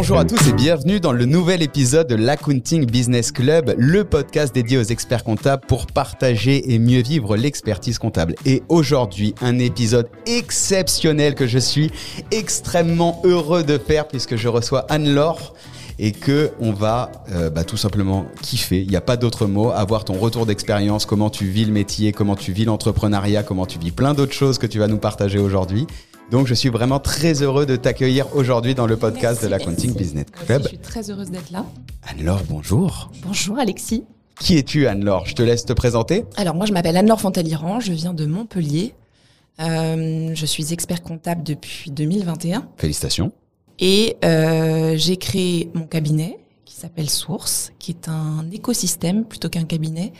Bonjour à tous et bienvenue dans le nouvel épisode de l'Accounting Business Club, le podcast dédié aux experts comptables pour partager et mieux vivre l'expertise comptable. Et aujourd'hui, un épisode exceptionnel que je suis extrêmement heureux de faire puisque je reçois Anne-Laure et que on va euh, bah, tout simplement kiffer. Il n'y a pas d'autre mot. Avoir ton retour d'expérience, comment tu vis le métier, comment tu vis l'entrepreneuriat, comment tu vis plein d'autres choses que tu vas nous partager aujourd'hui. Donc, je suis vraiment très heureux de t'accueillir aujourd'hui dans le podcast de l'Accounting Business Club. Je suis très heureuse d'être là. Anne-Laure, bonjour. Bonjour Alexis. Qui es-tu, Anne-Laure? Je te laisse te présenter. Alors, moi, je m'appelle Anne-Laure Fontaliran, je viens de Montpellier. Euh, je suis expert comptable depuis 2021. Félicitations. Et euh, j'ai créé mon cabinet qui s'appelle Source, qui est un écosystème plutôt qu'un cabinet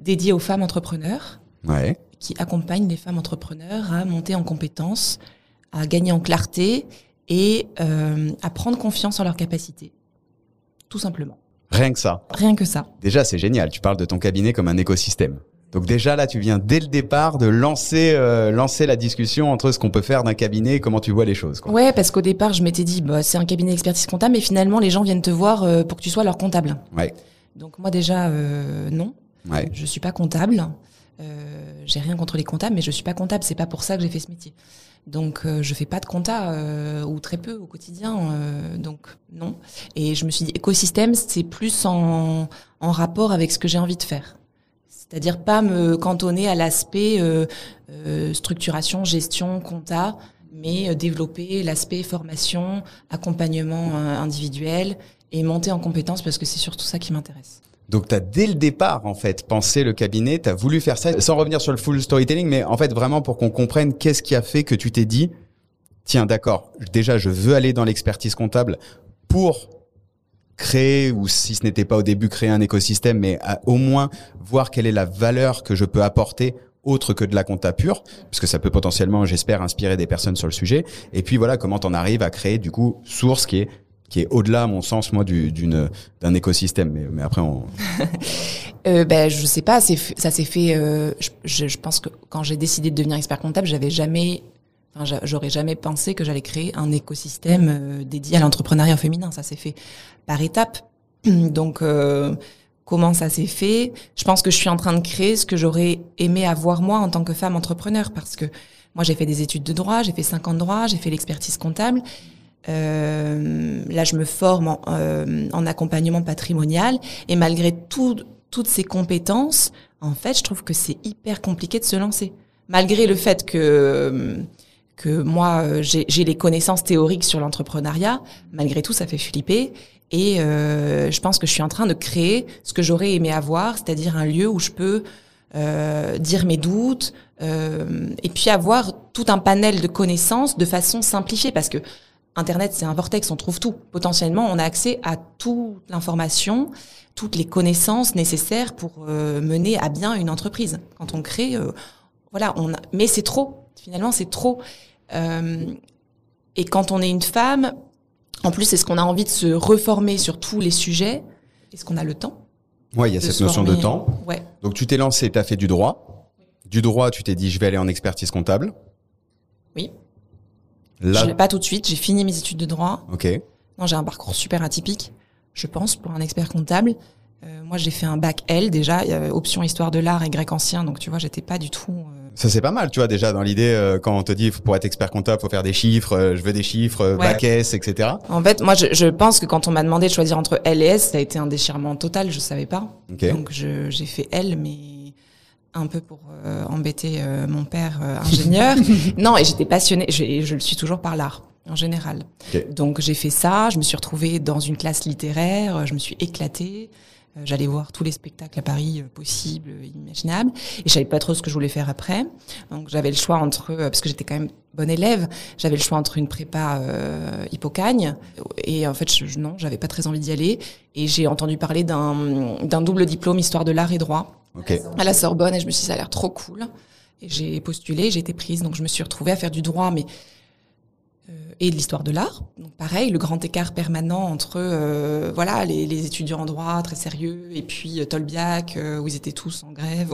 dédié aux femmes entrepreneurs, Ouais. qui accompagne les femmes entrepreneurs à monter en compétences, à gagner en clarté et euh, à prendre confiance en leurs capacités. Tout simplement. Rien que ça. Rien que ça. Déjà, c'est génial. Tu parles de ton cabinet comme un écosystème. Donc déjà là, tu viens dès le départ de lancer euh, lancer la discussion entre ce qu'on peut faire d'un cabinet et comment tu vois les choses. Quoi. Ouais, parce qu'au départ, je m'étais dit, bah, c'est un cabinet d'expertise comptable, mais finalement, les gens viennent te voir euh, pour que tu sois leur comptable. Ouais. Donc moi déjà, euh, non, Ouais. je suis pas comptable. J'ai rien contre les comptables, mais je suis pas comptable. C'est pas pour ça que j'ai fait ce métier. Donc euh, je fais pas de compta euh, ou très peu au quotidien. euh, donc non. Et je me suis dit écosystème, c'est plus en, en rapport avec ce que j'ai envie de faire. C'est-à-dire pas me cantonner à l'aspect euh, euh, structuration, gestion, compta, mais développer l'aspect formation, accompagnement individuel et monter en compétences parce que c'est surtout ça qui m'intéresse. Donc tu as dès le départ en fait pensé le cabinet, tu as voulu faire ça sans revenir sur le full storytelling mais en fait vraiment pour qu'on comprenne qu'est-ce qui a fait que tu t'es dit tiens d'accord, déjà je veux aller dans l'expertise comptable pour créer ou si ce n'était pas au début créer un écosystème mais à, au moins voir quelle est la valeur que je peux apporter autre que de la compta pure, parce que ça peut potentiellement, j'espère, inspirer des personnes sur le sujet. Et puis voilà, comment t'en arrives à créer du coup source qui est qui est au-delà, à mon sens, moi, du- d'une d'un écosystème. Mais, mais après, on, Euh, ben, je sais pas, ça s'est fait. euh, je, je, pense que quand j'ai décidé de devenir expert comptable, j'avais jamais, enfin, j'a- j'aurais jamais pensé que j'allais créer un écosystème euh, dédié à l'entrepreneuriat féminin. Ça s'est fait par étapes. Donc, euh, comment ça s'est fait? Je pense que je suis en train de créer ce que j'aurais aimé avoir moi en tant que femme entrepreneur, parce que moi, j'ai fait des études de droit, j'ai fait cinq ans de droit, j'ai fait l'expertise comptable. Euh, là, je me forme en, euh, en accompagnement patrimonial et malgré tout, toutes ces compétences, en fait, je trouve que c'est hyper compliqué de se lancer. Malgré le fait que que moi euh, j'ai les connaissances théoriques sur l'entrepreneuriat, malgré tout, ça fait flipper. Et euh, je pense que je suis en train de créer ce que j'aurais aimé avoir, c'est-à-dire un lieu où je peux euh, dire mes doutes euh, et puis avoir tout un panel de connaissances de façon simplifiée, parce que Internet, c'est un vortex, on trouve tout. Potentiellement, on a accès à toute l'information, toutes les connaissances nécessaires pour euh, mener à bien une entreprise. Quand on crée, euh, voilà, on a, mais c'est trop. Finalement, c'est trop. Euh, et quand on est une femme, en plus, est-ce qu'on a envie de se reformer sur tous les sujets Est-ce qu'on a le temps ouais, il y a cette notion de temps. Ouais. Donc, tu t'es lancé, tu as fait du droit. Du droit, tu t'es dit, je vais aller en expertise comptable. Oui. Là, Je l'ai pas tout de suite. J'ai fini mes études de droit. ok. Non, j'ai un parcours super atypique, je pense, pour un expert comptable. Euh, moi, j'ai fait un bac L déjà, euh, option histoire de l'art et grec ancien, donc tu vois, j'étais pas du tout. euh, Ça, c'est pas mal, tu vois, déjà, dans l'idée, euh, quand on te dit, pour être expert comptable, faut faire des chiffres, je veux des chiffres, Ouais. bac S, etc. En fait, moi, je, je pense que quand on m'a demandé de choisir entre L et S, ça a été un déchirement total. Je savais pas. Donc, j'ai fait L, mais un peu pour euh, embêter euh, mon père euh, ingénieur. non, et j'étais passionnée. Je, je le suis toujours par l'art en général. Donc, j'ai fait ça. Je me suis retrouvée dans une classe littéraire. Je me suis éclatée. Euh, J'allais voir tous les spectacles à Paris euh, possibles, imaginables, et je savais pas trop ce que je voulais faire après. Donc j'avais le choix entre, euh, parce que j'étais quand même bonne élève, j'avais le choix entre une prépa euh, hippocagne et en fait je, non, j'avais pas très envie d'y aller. Et j'ai entendu parler d'un double diplôme histoire de l'art et droit Ok. à la Sorbonne et je me suis dit ça a l'air trop cool. Et j'ai postulé, j'ai été prise, donc je me suis retrouvée à faire du droit, mais et de l'histoire de l'art. Pareil, le grand écart permanent entre euh, voilà les, étudiants en droit très sérieux et puis euh, Tolbiac euh, où ils étaient tous en grève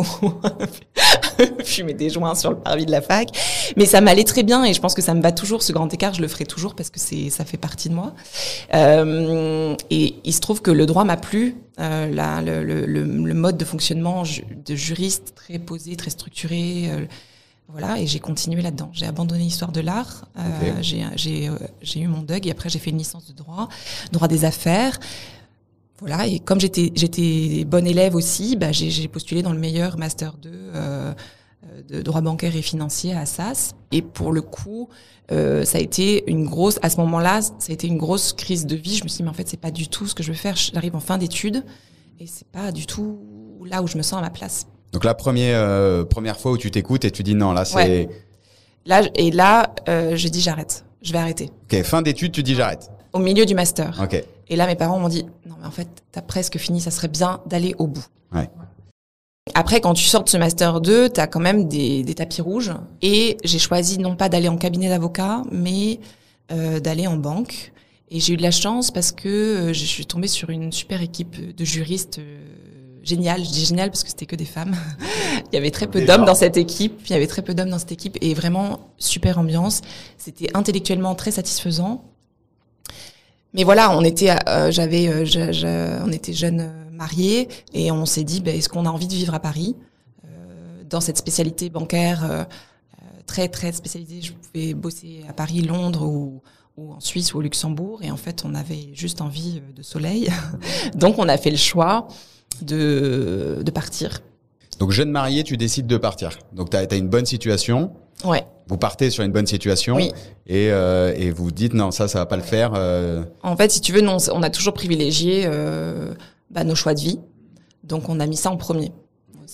fumer des joints sur le parvis de la fac. Mais ça m'allait très bien et je pense que ça me va toujours. Ce grand écart, je le ferai toujours parce que c'est ça fait partie de moi. Et il se trouve que le droit m'a plu. La, le, le, le, mode de fonctionnement de juriste très posé, très structuré. Euh, voilà, et j'ai continué là-dedans. J'ai abandonné l'histoire de l'art. Euh, j'ai j'ai eu mon DUG et après j'ai fait une licence de droit, droit des affaires. Voilà, et comme j'étais j'étais bonne élève aussi, bah, j'ai postulé dans le meilleur master 2 euh, de droit bancaire et financier à Assas. Et pour le coup, euh, ça a été une grosse. À ce moment-là, ça a été une grosse crise de vie. Je me suis dit, mais en fait, c'est pas du tout ce que je veux faire. J'arrive en fin d'études et c'est pas du tout là où je me sens à ma place. Donc la première euh, première fois où tu t'écoutes et tu dis non, là c'est. Là et là, euh, je dis j'arrête. Je vais arrêter. Ok, fin d'études, tu dis j'arrête. Au milieu du master. Ok. Et là, mes parents m'ont dit, non, mais en fait, t'as presque fini, ça serait bien d'aller au bout. Ouais. Après, quand tu sors de ce master 2, t'as quand même des, des tapis rouges. Et j'ai choisi non pas d'aller en cabinet d'avocat, mais euh, d'aller en banque. Et j'ai eu de la chance parce que euh, je suis tombée sur une super équipe de juristes génial. Je dis génial parce que c'était que des femmes. il y avait très peu d'hommes dans cette équipe. Il y avait très peu d'hommes dans cette équipe et vraiment super ambiance. C'était intellectuellement très satisfaisant. Mais voilà, on était, euh, j'avais, euh, on était jeunes euh, mariés et on s'est dit, ben, est-ce qu'on a envie de vivre à Paris? Dans cette spécialité bancaire très très spécialisée Je pouvais bosser à Paris, Londres ou, ou en Suisse ou au Luxembourg et en fait on avait juste envie de soleil. Donc on a fait le choix de, de partir. Donc jeune marié, tu décides de partir. Donc tu as, as, une bonne situation. Ouais. Vous partez sur une bonne situation oui. et, euh, et vous dites non, ça, ça va pas le faire. Euh... En fait, si tu veux, non, on a toujours privilégié euh, bah, nos choix de vie. Donc on a mis ça en premier.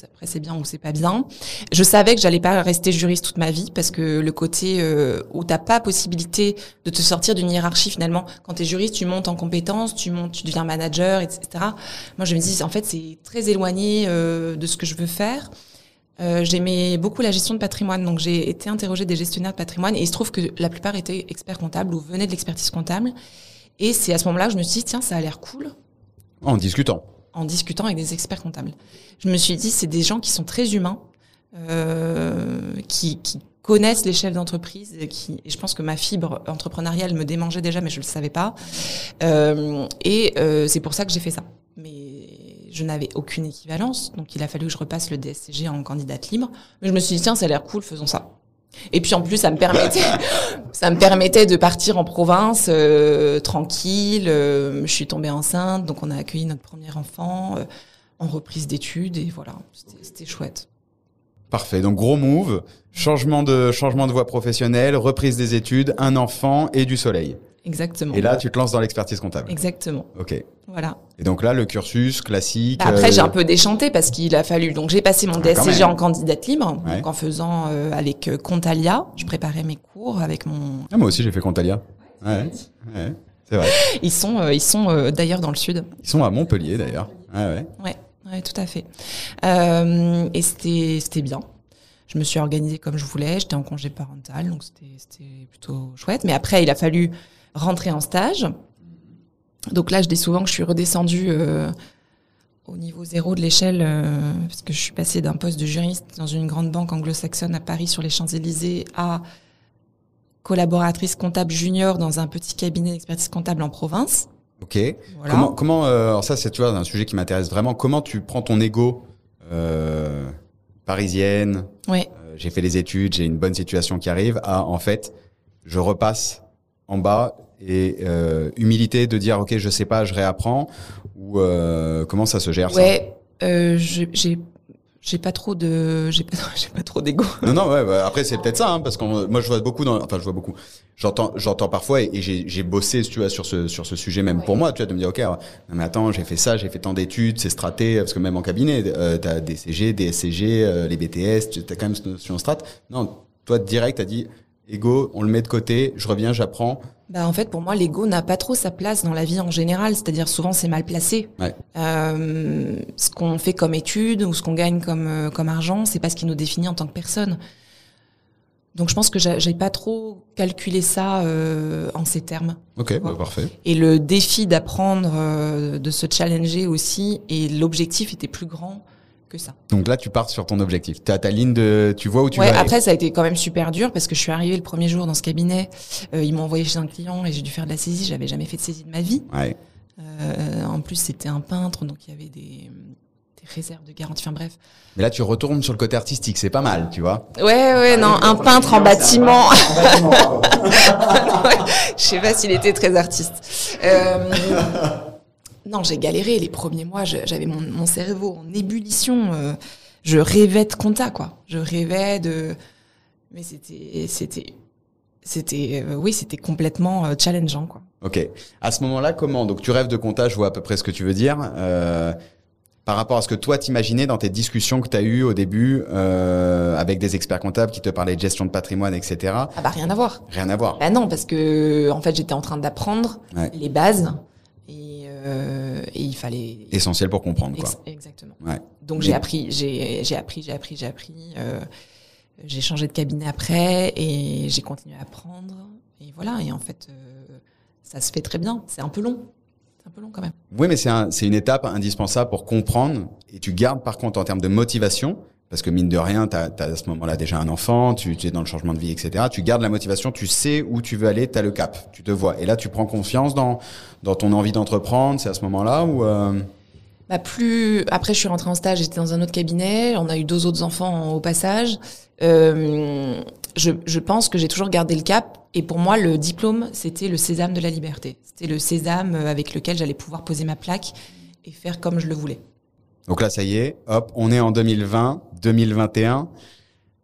Après, c'est bien ou c'est pas bien. Je savais que j'allais pas rester juriste toute ma vie parce que le côté euh, où t'as pas possibilité de te sortir d'une hiérarchie finalement. Quand t'es juriste, tu montes en compétences, tu montes, tu deviens manager, etc. Moi, je me dis en fait c'est très éloigné euh, de ce que je veux faire. Euh, J'aimais beaucoup la gestion de patrimoine, donc j'ai été interrogée des gestionnaires de patrimoine et il se trouve que la plupart étaient experts comptables ou venaient de l'expertise comptable. Et c'est à ce moment-là que je me suis dit tiens ça a l'air cool. En discutant en discutant avec des experts comptables. Je me suis dit, c'est des gens qui sont très humains, euh, qui, connaissent les chefs d'entreprise, qui, et je pense que ma fibre entrepreneuriale me démangeait déjà, mais je le savais pas. Euh, et euh, c'est pour ça que j'ai fait ça. Mais je n'avais aucune équivalence, donc il a fallu que je repasse le DSCG en candidate libre. Mais je me suis dit, tiens, ça a l'air cool, faisons ça. Et puis en plus, ça me permettait, ça me permettait de partir en province euh, tranquille. Euh, je suis tombée enceinte, donc on a accueilli notre premier enfant euh, en reprise d'études et voilà, c'était chouette. Parfait. Donc gros move, changement de changement de voie professionnelle, reprise des études, un enfant et du soleil. Exactement. Et là, tu te lances dans l'expertise comptable. Exactement. Ok. Voilà. Et donc là, le cursus classique. Bah après, euh... j'ai un peu déchanté parce qu'il a fallu. Donc j'ai passé mon DSCG ah, en candidate libre, ouais. donc en faisant euh, avec Contalia. Je préparais mes cours avec mon. Ah moi aussi, j'ai fait Contalia. Ouais. ouais. C'est vrai. Ils sont, euh, ils sont euh, d'ailleurs dans le sud. Ils sont à Montpellier d'ailleurs. Ouais, ouais. Ouais, ouais, tout à fait. Euh, et c'était, c'était bien. Je me suis organisée comme je voulais. J'étais en congé parental, donc c'était, c'était plutôt chouette. Mais après, il a fallu rentrer en stage. Donc là, je dis souvent que je suis redescendue euh, au niveau zéro de l'échelle, euh, parce que je suis passée d'un poste de juriste dans une grande banque anglo-saxonne à Paris sur les Champs-Élysées à collaboratrice comptable junior dans un petit cabinet d'expertise comptable en province. Ok. Voilà. Comment, comment euh, alors ça c'est tu vois un sujet qui m'intéresse vraiment. Comment tu prends ton ego euh, parisienne? Euh, J'ai fait les études, j'ai une bonne situation qui arrive. À en fait, je repasse en bas et euh, humilité de dire ok je sais pas, je réapprends ou euh, comment ça se gère ouais, ça euh, j'ai j'ai pas trop de j'ai pas j'ai pas trop d'ego. Non non ouais, bah, après c'est peut-être ça hein, parce que moi je vois beaucoup dans enfin je vois beaucoup. J'entends j'entends parfois et, et j'ai bossé tu vois sur ce sur ce sujet même ouais. pour moi tu vois de me dire OK non mais attends, j'ai fait ça, j'ai fait tant d'études, c'est straté parce que même en cabinet euh, tu as des CG, des SCG, euh, les BTS, tu as quand même cette notion strat. Non, toi direct tu dit ego, on le met de côté, je reviens, j'apprends. Bah en fait, pour moi, l'ego n'a pas trop sa place dans la vie en général. C'est-à-dire souvent c'est mal placé. Ouais. Euh, ce qu'on fait comme étude ou ce qu'on gagne comme euh, comme argent, c'est pas ce qui nous définit en tant que personne. Donc je pense que j'ai pas trop calculé ça euh, en ces termes. Ok, bah, parfait. Et le défi d'apprendre, euh, de se challenger aussi, et l'objectif était plus grand que ça. Donc là, tu pars sur ton objectif. Tu as ta ligne de, tu vois où tu ouais, vas. Après, ça a été quand même super dur parce que je suis arrivée le premier jour dans ce cabinet. Euh, ils m'ont envoyé chez un client et j'ai dû faire de la saisie. J'avais jamais fait de saisie de ma vie. Ouais. Euh, en plus, c'était un peintre, donc il y avait des, des réserves de garantie. Enfin bref. Mais là, tu retournes sur le côté artistique. C'est pas mal, tu vois. Ouais, ouais, non, un peintre en bâtiment. Je sais pas s'il était très artiste. Euh, non, j'ai galéré les premiers mois. J'avais mon, mon cerveau en ébullition. euh, je rêvais de compta, quoi. Je rêvais de. Mais c'était, c'était, c'était, euh, oui, c'était complètement euh, challengeant, quoi. Ok. À ce moment-là, comment? Donc, tu rêves de comptage, je vois à peu près ce que tu veux dire. Par rapport à ce que toi t'imaginais dans tes discussions que tu as eues au début avec des experts comptables qui te parlaient de gestion de patrimoine, etc. Ah bah rien à voir. Rien à voir. Bah non, parce que en fait, j'étais en train d'apprendre Ouais. les bases euh, et il fallait. Essentiel pour comprendre, quoi. Ex- exactement. Ouais. Donc j'ai appris, j'ai appris, j'ai appris, j'ai appris. euh, j'ai changé de cabinet après et j'ai continué à apprendre. Et voilà. Et en fait, euh, ça se fait très bien. C'est un peu long. C'est un peu long quand même. Oui, mais c'est un, c'est une étape indispensable pour comprendre. Et tu gardes par contre en termes de motivation, parce que mine de rien, tu as, à ce moment-là déjà un enfant, tu, es dans le changement de vie, etc. Tu gardes la motivation, tu sais où tu veux aller, tu as le cap, tu te vois. Et là, tu prends confiance dans, dans ton envie d'entreprendre. C'est à ce moment-là où... euh, Bah plus après, je suis rentrée en stage. J'étais dans un autre cabinet. On a eu deux autres enfants au passage. Euh, je, je pense que j'ai toujours gardé le cap. Et pour moi, le diplôme, c'était le sésame de la liberté. C'était le sésame avec lequel j'allais pouvoir poser ma plaque et faire comme je le voulais. Donc là, ça y est, hop, on est en 2020, 2021.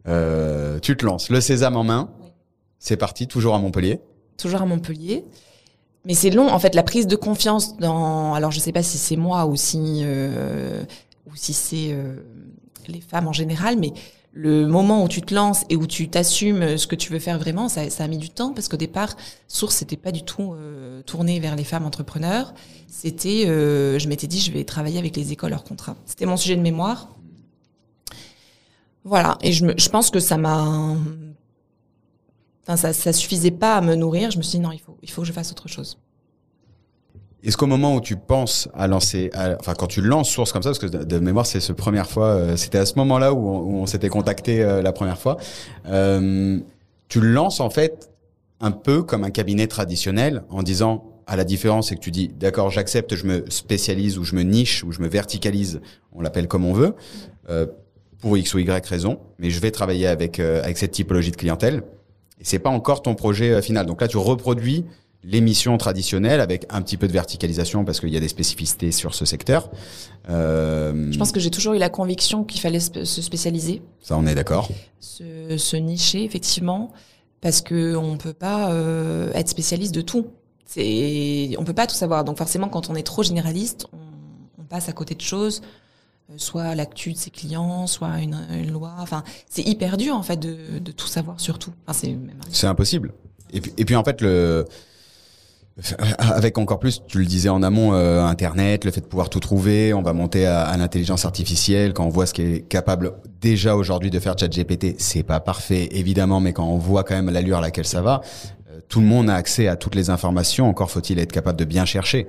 Euh, tu te lances, le sésame en main. Oui. C'est parti, toujours à Montpellier. toujours à Montpellier. Mais c'est long, en fait, la prise de confiance dans. Alors, je sais pas si c'est moi ou si euh, ou si c'est euh, les femmes en général, mais le moment où tu te lances et où tu t'assumes ce que tu veux faire vraiment, ça, a mis du temps parce qu'au départ, Source c'était pas du tout euh, tourné vers les femmes entrepreneurs. C'était, euh, je m'étais dit, je vais travailler avec les écoles hors contrat. C'était mon sujet de mémoire. Voilà, et je, je pense que ça m'a Enfin, ça, ça suffisait pas à me nourrir. Je me suis dit non, il faut, il faut que je fasse autre chose. Est-ce qu'au moment où tu penses à lancer, à- enfin quand tu lances Source comme ça, parce que de, mémoire c'est ce première fois, euh, c'était à ce moment-là où on, s'était contacté euh, la première fois, euh, tu lances en fait un peu comme un cabinet traditionnel en disant, à la différence c'est que tu dis, d'accord, j'accepte, je me spécialise ou je me niche ou je me verticalise, on l'appelle comme on veut, euh, pour x ou y raison, mais je vais travailler avec euh, avec cette typologie de clientèle. Et c'est pas encore ton projet euh, final. Donc là, tu reproduis l'émission traditionnelle avec un petit peu de verticalisation parce qu'il y a des spécificités sur ce secteur. Euh, Je pense que j'ai toujours eu la conviction qu'il fallait se spécialiser, ça, on est d'accord. se, se nicher effectivement, parce que on peut pas euh, être spécialiste de tout. C'est, on peut pas tout savoir. Donc forcément, quand on est trop généraliste, on, on passe à côté de choses, euh, soit l'actu de ses clients, soit une, une loi. Enfin, c'est hyper dur en fait de, de tout savoir sur tout. Enfin, c'est C'est impossible. Et puis, et puis en fait, le avec encore plus, tu le disais en amont, euh, Internet, le fait de pouvoir tout trouver, on va monter à, à l'intelligence artificielle. Quand on voit ce qui est capable déjà aujourd'hui de faire ChatGPT, c'est pas parfait évidemment, mais quand on voit quand même l'allure à laquelle ça va, euh, tout le monde a accès à toutes les informations. Encore faut-il être capable de bien chercher.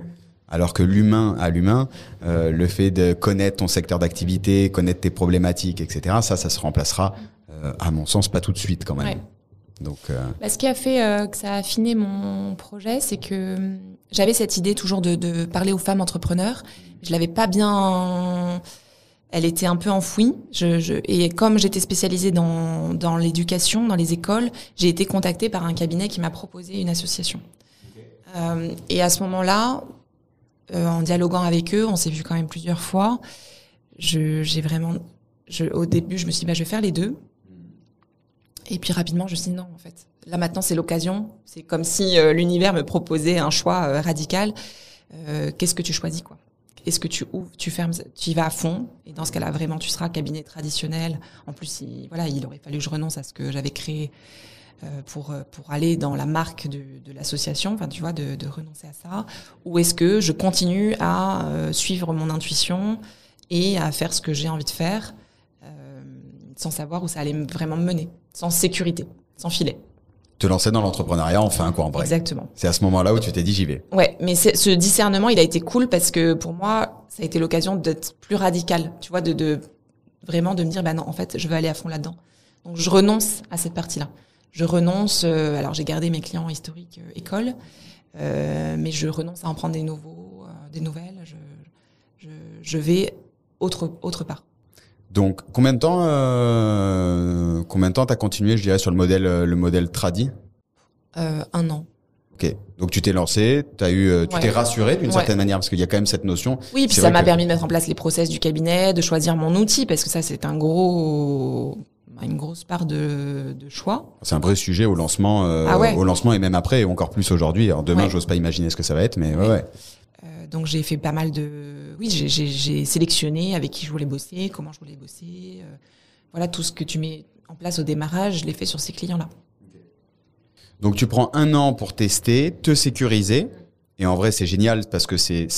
Alors que l'humain à l'humain, euh, le fait de connaître ton secteur d'activité, connaître tes problématiques, etc., ça, ça se remplacera, euh, à mon sens, pas tout de suite quand même. Ouais. Donc, euh, Bah, ce qui a fait euh, que ça a affiné mon projet, c'est que hum, j'avais cette idée toujours de, de parler aux femmes entrepreneurs. Je l'avais pas bien. Elle était un peu enfouie. Je, je, et comme j'étais spécialisée dans, dans l'éducation, dans les écoles, j'ai été contactée par un cabinet qui m'a proposé une association. Euh, et à ce moment-là, en dialoguant avec eux, on s'est vu quand même plusieurs fois. J'ai vraiment, je, au début, je me suis dit, bah, je vais faire les deux. Et puis rapidement, je me suis non, en fait. Là maintenant, c'est l'occasion. C'est comme si euh, l'univers me proposait un choix euh, radical. Euh, Qu'est-ce que tu choisis, quoi? Est-ce que tu ouvres, tu fermes, tu y vas à fond? Et dans ce cas-là, vraiment, tu seras cabinet traditionnel. En plus, il, voilà, il aurait fallu que je renonce à ce que j'avais créé pour pour aller dans la marque de, l'association. Enfin, tu vois, de, renoncer à ça. Ou est-ce que je continue à suivre mon intuition et à faire ce que j'ai envie de faire sans savoir où ça allait me- vraiment me mener, sans sécurité, sans filet. te lancer dans l'entrepreneuriat, enfin quoi en vrai. Exactement. C'est à ce moment-là où tu t'es dit j'y vais. Ouais, mais ce discernement, il a été cool parce que pour moi, ça a été l'occasion d'être plus radical, tu vois, de, de vraiment de me dire, bah non, en fait, je veux aller à fond là-dedans. Donc je renonce à cette partie-là. Je renonce. Euh, alors j'ai gardé mes clients historiques euh, école, euh, mais je renonce à en prendre des nouveaux, des nouvelles. Je, je, je, vais autre autre part. Donc combien de temps combien de temps t'as continué, je dirais, sur le modèle le modèle tradi Un an. Ok, donc tu t'es lancé, as eu, tu t'es rassuré d'une certaine manière parce qu'il y a quand même cette notion. Oui, puis ça m'a permis de mettre en place les process du cabinet, de choisir mon outil parce que ça c'est un gros une grosse part de, de choix. C'est un vrai sujet au lancement, euh, ah au lancement et même après, et encore plus aujourd'hui. Alors demain, j'ose pas imaginer ce que ça va être, mais ouais. ouais. Euh, donc j'ai fait pas mal de, oui, j'ai sélectionné avec qui je voulais bosser, comment je voulais bosser. Euh, voilà, tout ce que tu mets en place au démarrage, je l'ai fait sur ces clients-là. Donc tu prends un an pour tester, te sécuriser. Et en vrai, c'est génial parce que c'est,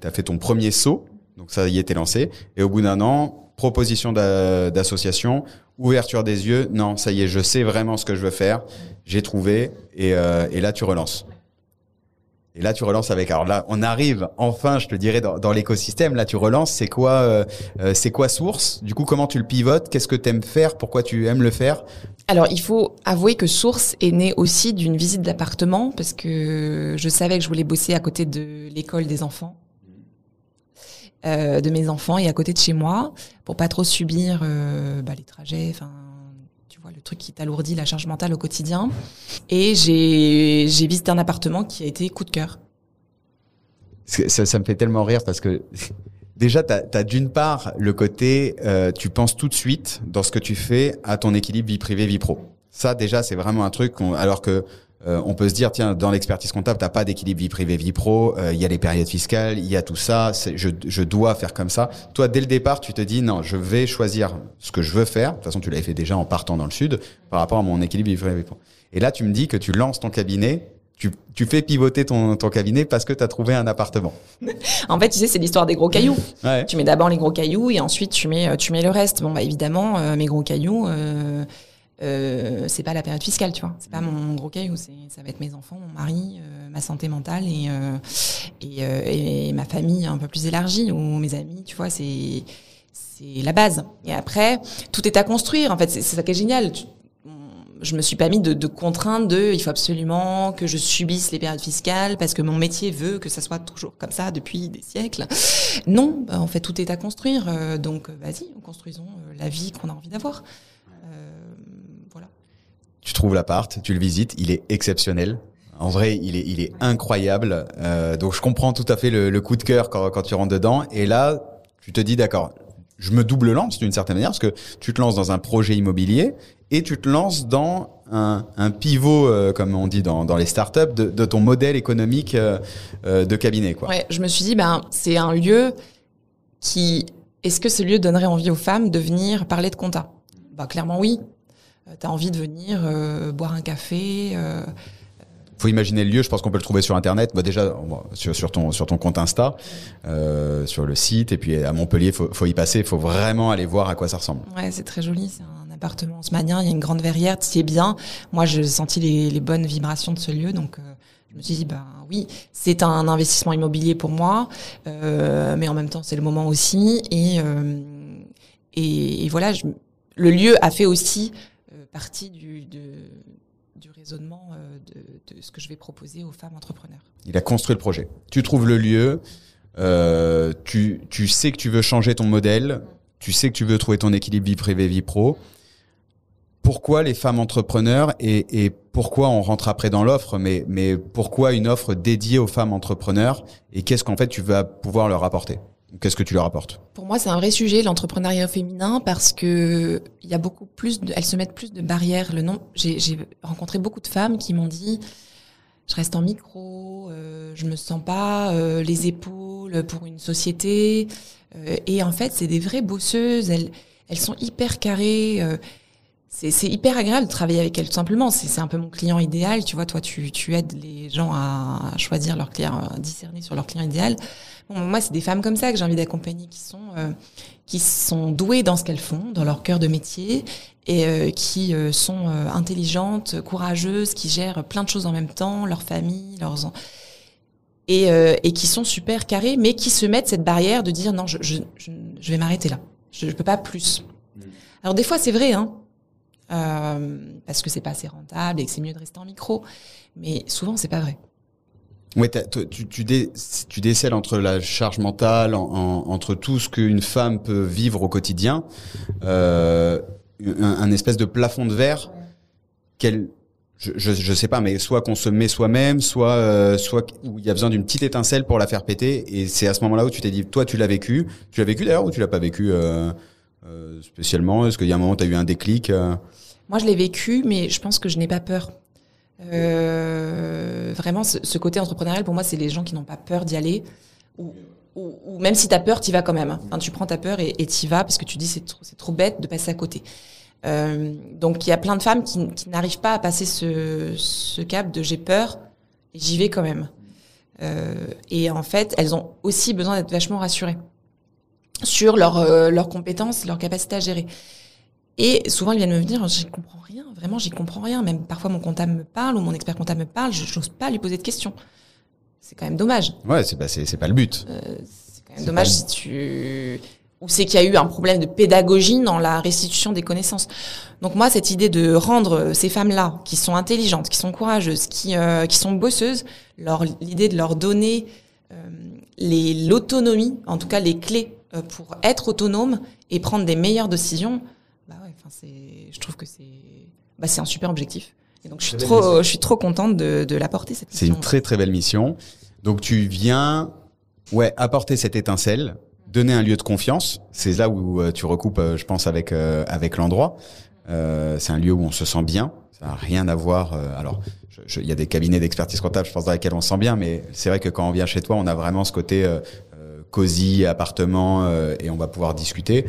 t'as fait ton premier saut. Donc ça y était lancé. Et au bout d'un an, proposition d'association, ouverture des yeux, non, ça y est, je sais vraiment ce que je veux faire, j'ai trouvé, et, euh, et, là tu relances. Et là tu relances avec, alors là on arrive enfin, je te dirais, dans, l'écosystème, là tu relances, c'est quoi, euh, euh c'est quoi Source? Du coup, comment tu le pivotes? Qu'est-ce que tu aimes faire? Pourquoi tu aimes le faire? Alors, il faut avouer que Source est né aussi d'une visite d'appartement parce que je savais que je voulais bosser à côté de l'école des enfants euh, de mes enfants et à côté de chez moi pour pas trop subir euh, bah, les trajets, enfin truc qui t'alourdit la charge mentale au quotidien. Et j'ai visité un appartement qui a été coup de cœur. Ça, ça me fait tellement rire parce que déjà tu as, d'une part le côté euh, tu penses tout de suite dans ce que tu fais à ton équilibre vie privée vie pro. Ça déjà c'est vraiment un truc alors que euh, on peut se dire tiens dans l'expertise comptable t'as pas d'équilibre vie privée vie pro il euh, y a les périodes fiscales il y a tout ça je, je dois faire comme ça toi dès le départ tu te dis non je vais choisir ce que je veux faire de toute façon tu l'avais fait déjà en partant dans le sud par rapport à mon équilibre vie privée vie pro et là tu me dis que tu lances ton cabinet tu, tu fais pivoter ton, ton cabinet parce que tu as trouvé un appartement. en fait, tu sais, c'est l'histoire des gros cailloux. Ouais. Tu mets d'abord les gros cailloux et ensuite tu mets, tu mets le reste. Bon, bah évidemment, euh, mes gros cailloux, euh, euh, c'est pas la période fiscale, tu vois. C'est pas mon gros caillou, ça va être mes enfants, mon mari, euh, ma santé mentale et euh, et, euh, et, ma famille un peu plus élargie ou mes amis, tu vois. C'est c'est la base. Et après, tout est à construire. En fait, c'est ça qui est génial. je me suis pas mis de, de contraintes de il faut absolument que je subisse les périodes fiscales parce que mon métier veut que ça soit toujours comme ça depuis des siècles. Non, bah, en fait tout est à construire. donc vas-y, construisons la vie qu'on a envie d'avoir tu trouves l'appart, tu le visites, il est exceptionnel. En vrai, il est, il est incroyable. Euh, donc, je comprends tout à fait le, le coup de cœur quand, quand, tu rentres dedans. Et là, tu te dis, d'accord, je me double lance d'une certaine manière parce que tu te lances dans un projet immobilier et tu te lances dans un, un pivot, euh, comme on dit dans, dans les startups, de, de ton modèle économique euh, euh, de cabinet. Quoi. Ouais, je me suis dit, ben, c'est un lieu qui. Est-ce que ce lieu donnerait envie aux femmes de venir parler de compta? Bah, clairement oui. Euh, tu as envie de venir euh, boire un café. Euh, faut imaginer le lieu. Je pense qu'on peut le trouver sur internet. Bah déjà sur, sur ton sur ton compte Insta, euh, sur le site, et puis à Montpellier, faut, faut y passer. Il faut vraiment aller voir à quoi ça ressemble. Ouais, c'est très joli. C'est un appartement haussmannien. Il y a une grande verrière. Tu es bien. Moi, j'ai senti les, les, bonnes vibrations de ce lieu, donc. Euh, je me suis dit, bah oui, c'est un investissement immobilier pour moi, euh, mais en même temps, c'est le moment aussi. Et, et, et, voilà, je, le lieu a fait aussi partie du, du raisonnement euh, de, ce que je vais proposer aux femmes entrepreneurs. Il a construit le projet. Tu trouves le lieu, euh, tu, tu sais que tu veux changer ton modèle, tu sais que tu veux trouver ton équilibre vie privée, vie pro. Pourquoi les femmes entrepreneurs et, et pourquoi on rentre après dans l'offre, mais, mais pourquoi une offre dédiée aux femmes entrepreneurs et qu'est-ce qu'en fait tu vas pouvoir leur apporter? Qu'est-ce que tu leur apportes? Pour moi, c'est un vrai sujet l'entrepreneuriat féminin parce que il y a beaucoup plus, elles se mettent plus de barrières. Le nom, j'ai rencontré beaucoup de femmes qui m'ont dit, je reste en micro, euh, je me sens pas euh, les épaules pour une société. Euh, et en fait, c'est des vraies bosseuses. Elles, elles sont hyper carrées. Euh, c'est hyper agréable de travailler avec elles tout simplement. C'est un peu mon client idéal. Tu vois, toi, tu, tu aides les gens à choisir leur client, à discerner sur leur client idéal. Bon, moi, c'est des femmes comme ça que j'ai envie d'accompagner, qui sont euh, qui sont douées dans ce qu'elles font, dans leur cœur de métier, et euh, qui euh, sont intelligentes, courageuses, qui gèrent plein de choses en même temps, leur famille, leurs et, et qui sont super carrées, mais qui se mettent cette barrière de dire non, je, je, je vais m'arrêter là. Je ne peux pas plus. Alors des fois c'est vrai, hein, parce que c'est pas assez rentable et que c'est mieux de rester en micro, mais souvent c'est pas vrai. Ouais, tu, tu, dé, tu décèles entre la charge mentale, en, entre tout ce qu'une femme peut vivre au quotidien, euh, un, espèce de plafond de verre qu'elle je, je, sais pas, mais soit qu'on se met soi-même, soit euh, soit où il y a besoin d'une petite étincelle pour la faire péter. Et c'est à ce moment-là où tu t'es dit, toi, tu l'as vécu. Tu l'as vécu d'ailleurs ou tu l'as pas vécu euh, euh, spécialement? Est-ce qu'il y a un moment, tu as eu un déclic Moi, je l'ai vécu, mais je pense que je n'ai pas peur. Vraiment, ce, côté entrepreneurial, pour moi, c'est les gens qui n'ont pas peur d'y aller. Ou, même si tu as peur, tu vas quand même. Enfin, tu prends ta peur et tu y vas parce que tu dis c'est trop, c'est trop bête de passer à côté. Euh, donc il y a plein de femmes qui, n'arrivent pas à passer ce, cap de j'ai peur et j'y vais quand même. Euh, et en fait, elles ont aussi besoin d'être vachement rassurées sur leurs euh, compétences, leur capacité à gérer. Et souvent, elles viennent me dire, j'y comprends rien, vraiment, j'y comprends rien. Même parfois, mon comptable me parle ou mon expert comptable me parle, je n'ose pas lui poser de questions. C'est quand même dommage. Ouais, c'est pas, c'est, pas le but. Euh, c'est quand même dommage si tu ou c'est qu'il y a eu un problème de pédagogie dans la restitution des connaissances. Donc moi, cette idée de rendre ces femmes-là, qui sont intelligentes, qui sont courageuses, qui, euh, qui sont bosseuses, leur l'idée de leur donner euh, les l'autonomie, en tout cas les clés euh, pour être autonome et prendre des meilleures décisions, c'est, je trouve que c'est, bah c'est un super objectif. Et donc je suis trop, je suis trop contente de, de l'apporter cette C'est une très très belle mission. Donc tu viens, ouais, apporter cette étincelle donner un lieu de confiance. C'est là où euh, tu recoupes, euh, je pense, avec euh, avec l'endroit. c'est un lieu où on se sent bien. Ça n'a rien à voir. alors, il y a des cabinets d'expertise comptable, je pense, dans lesquels on se sent bien, mais c'est vrai que quand on vient chez toi, on a vraiment ce côté cosy, appartement, et on va pouvoir discuter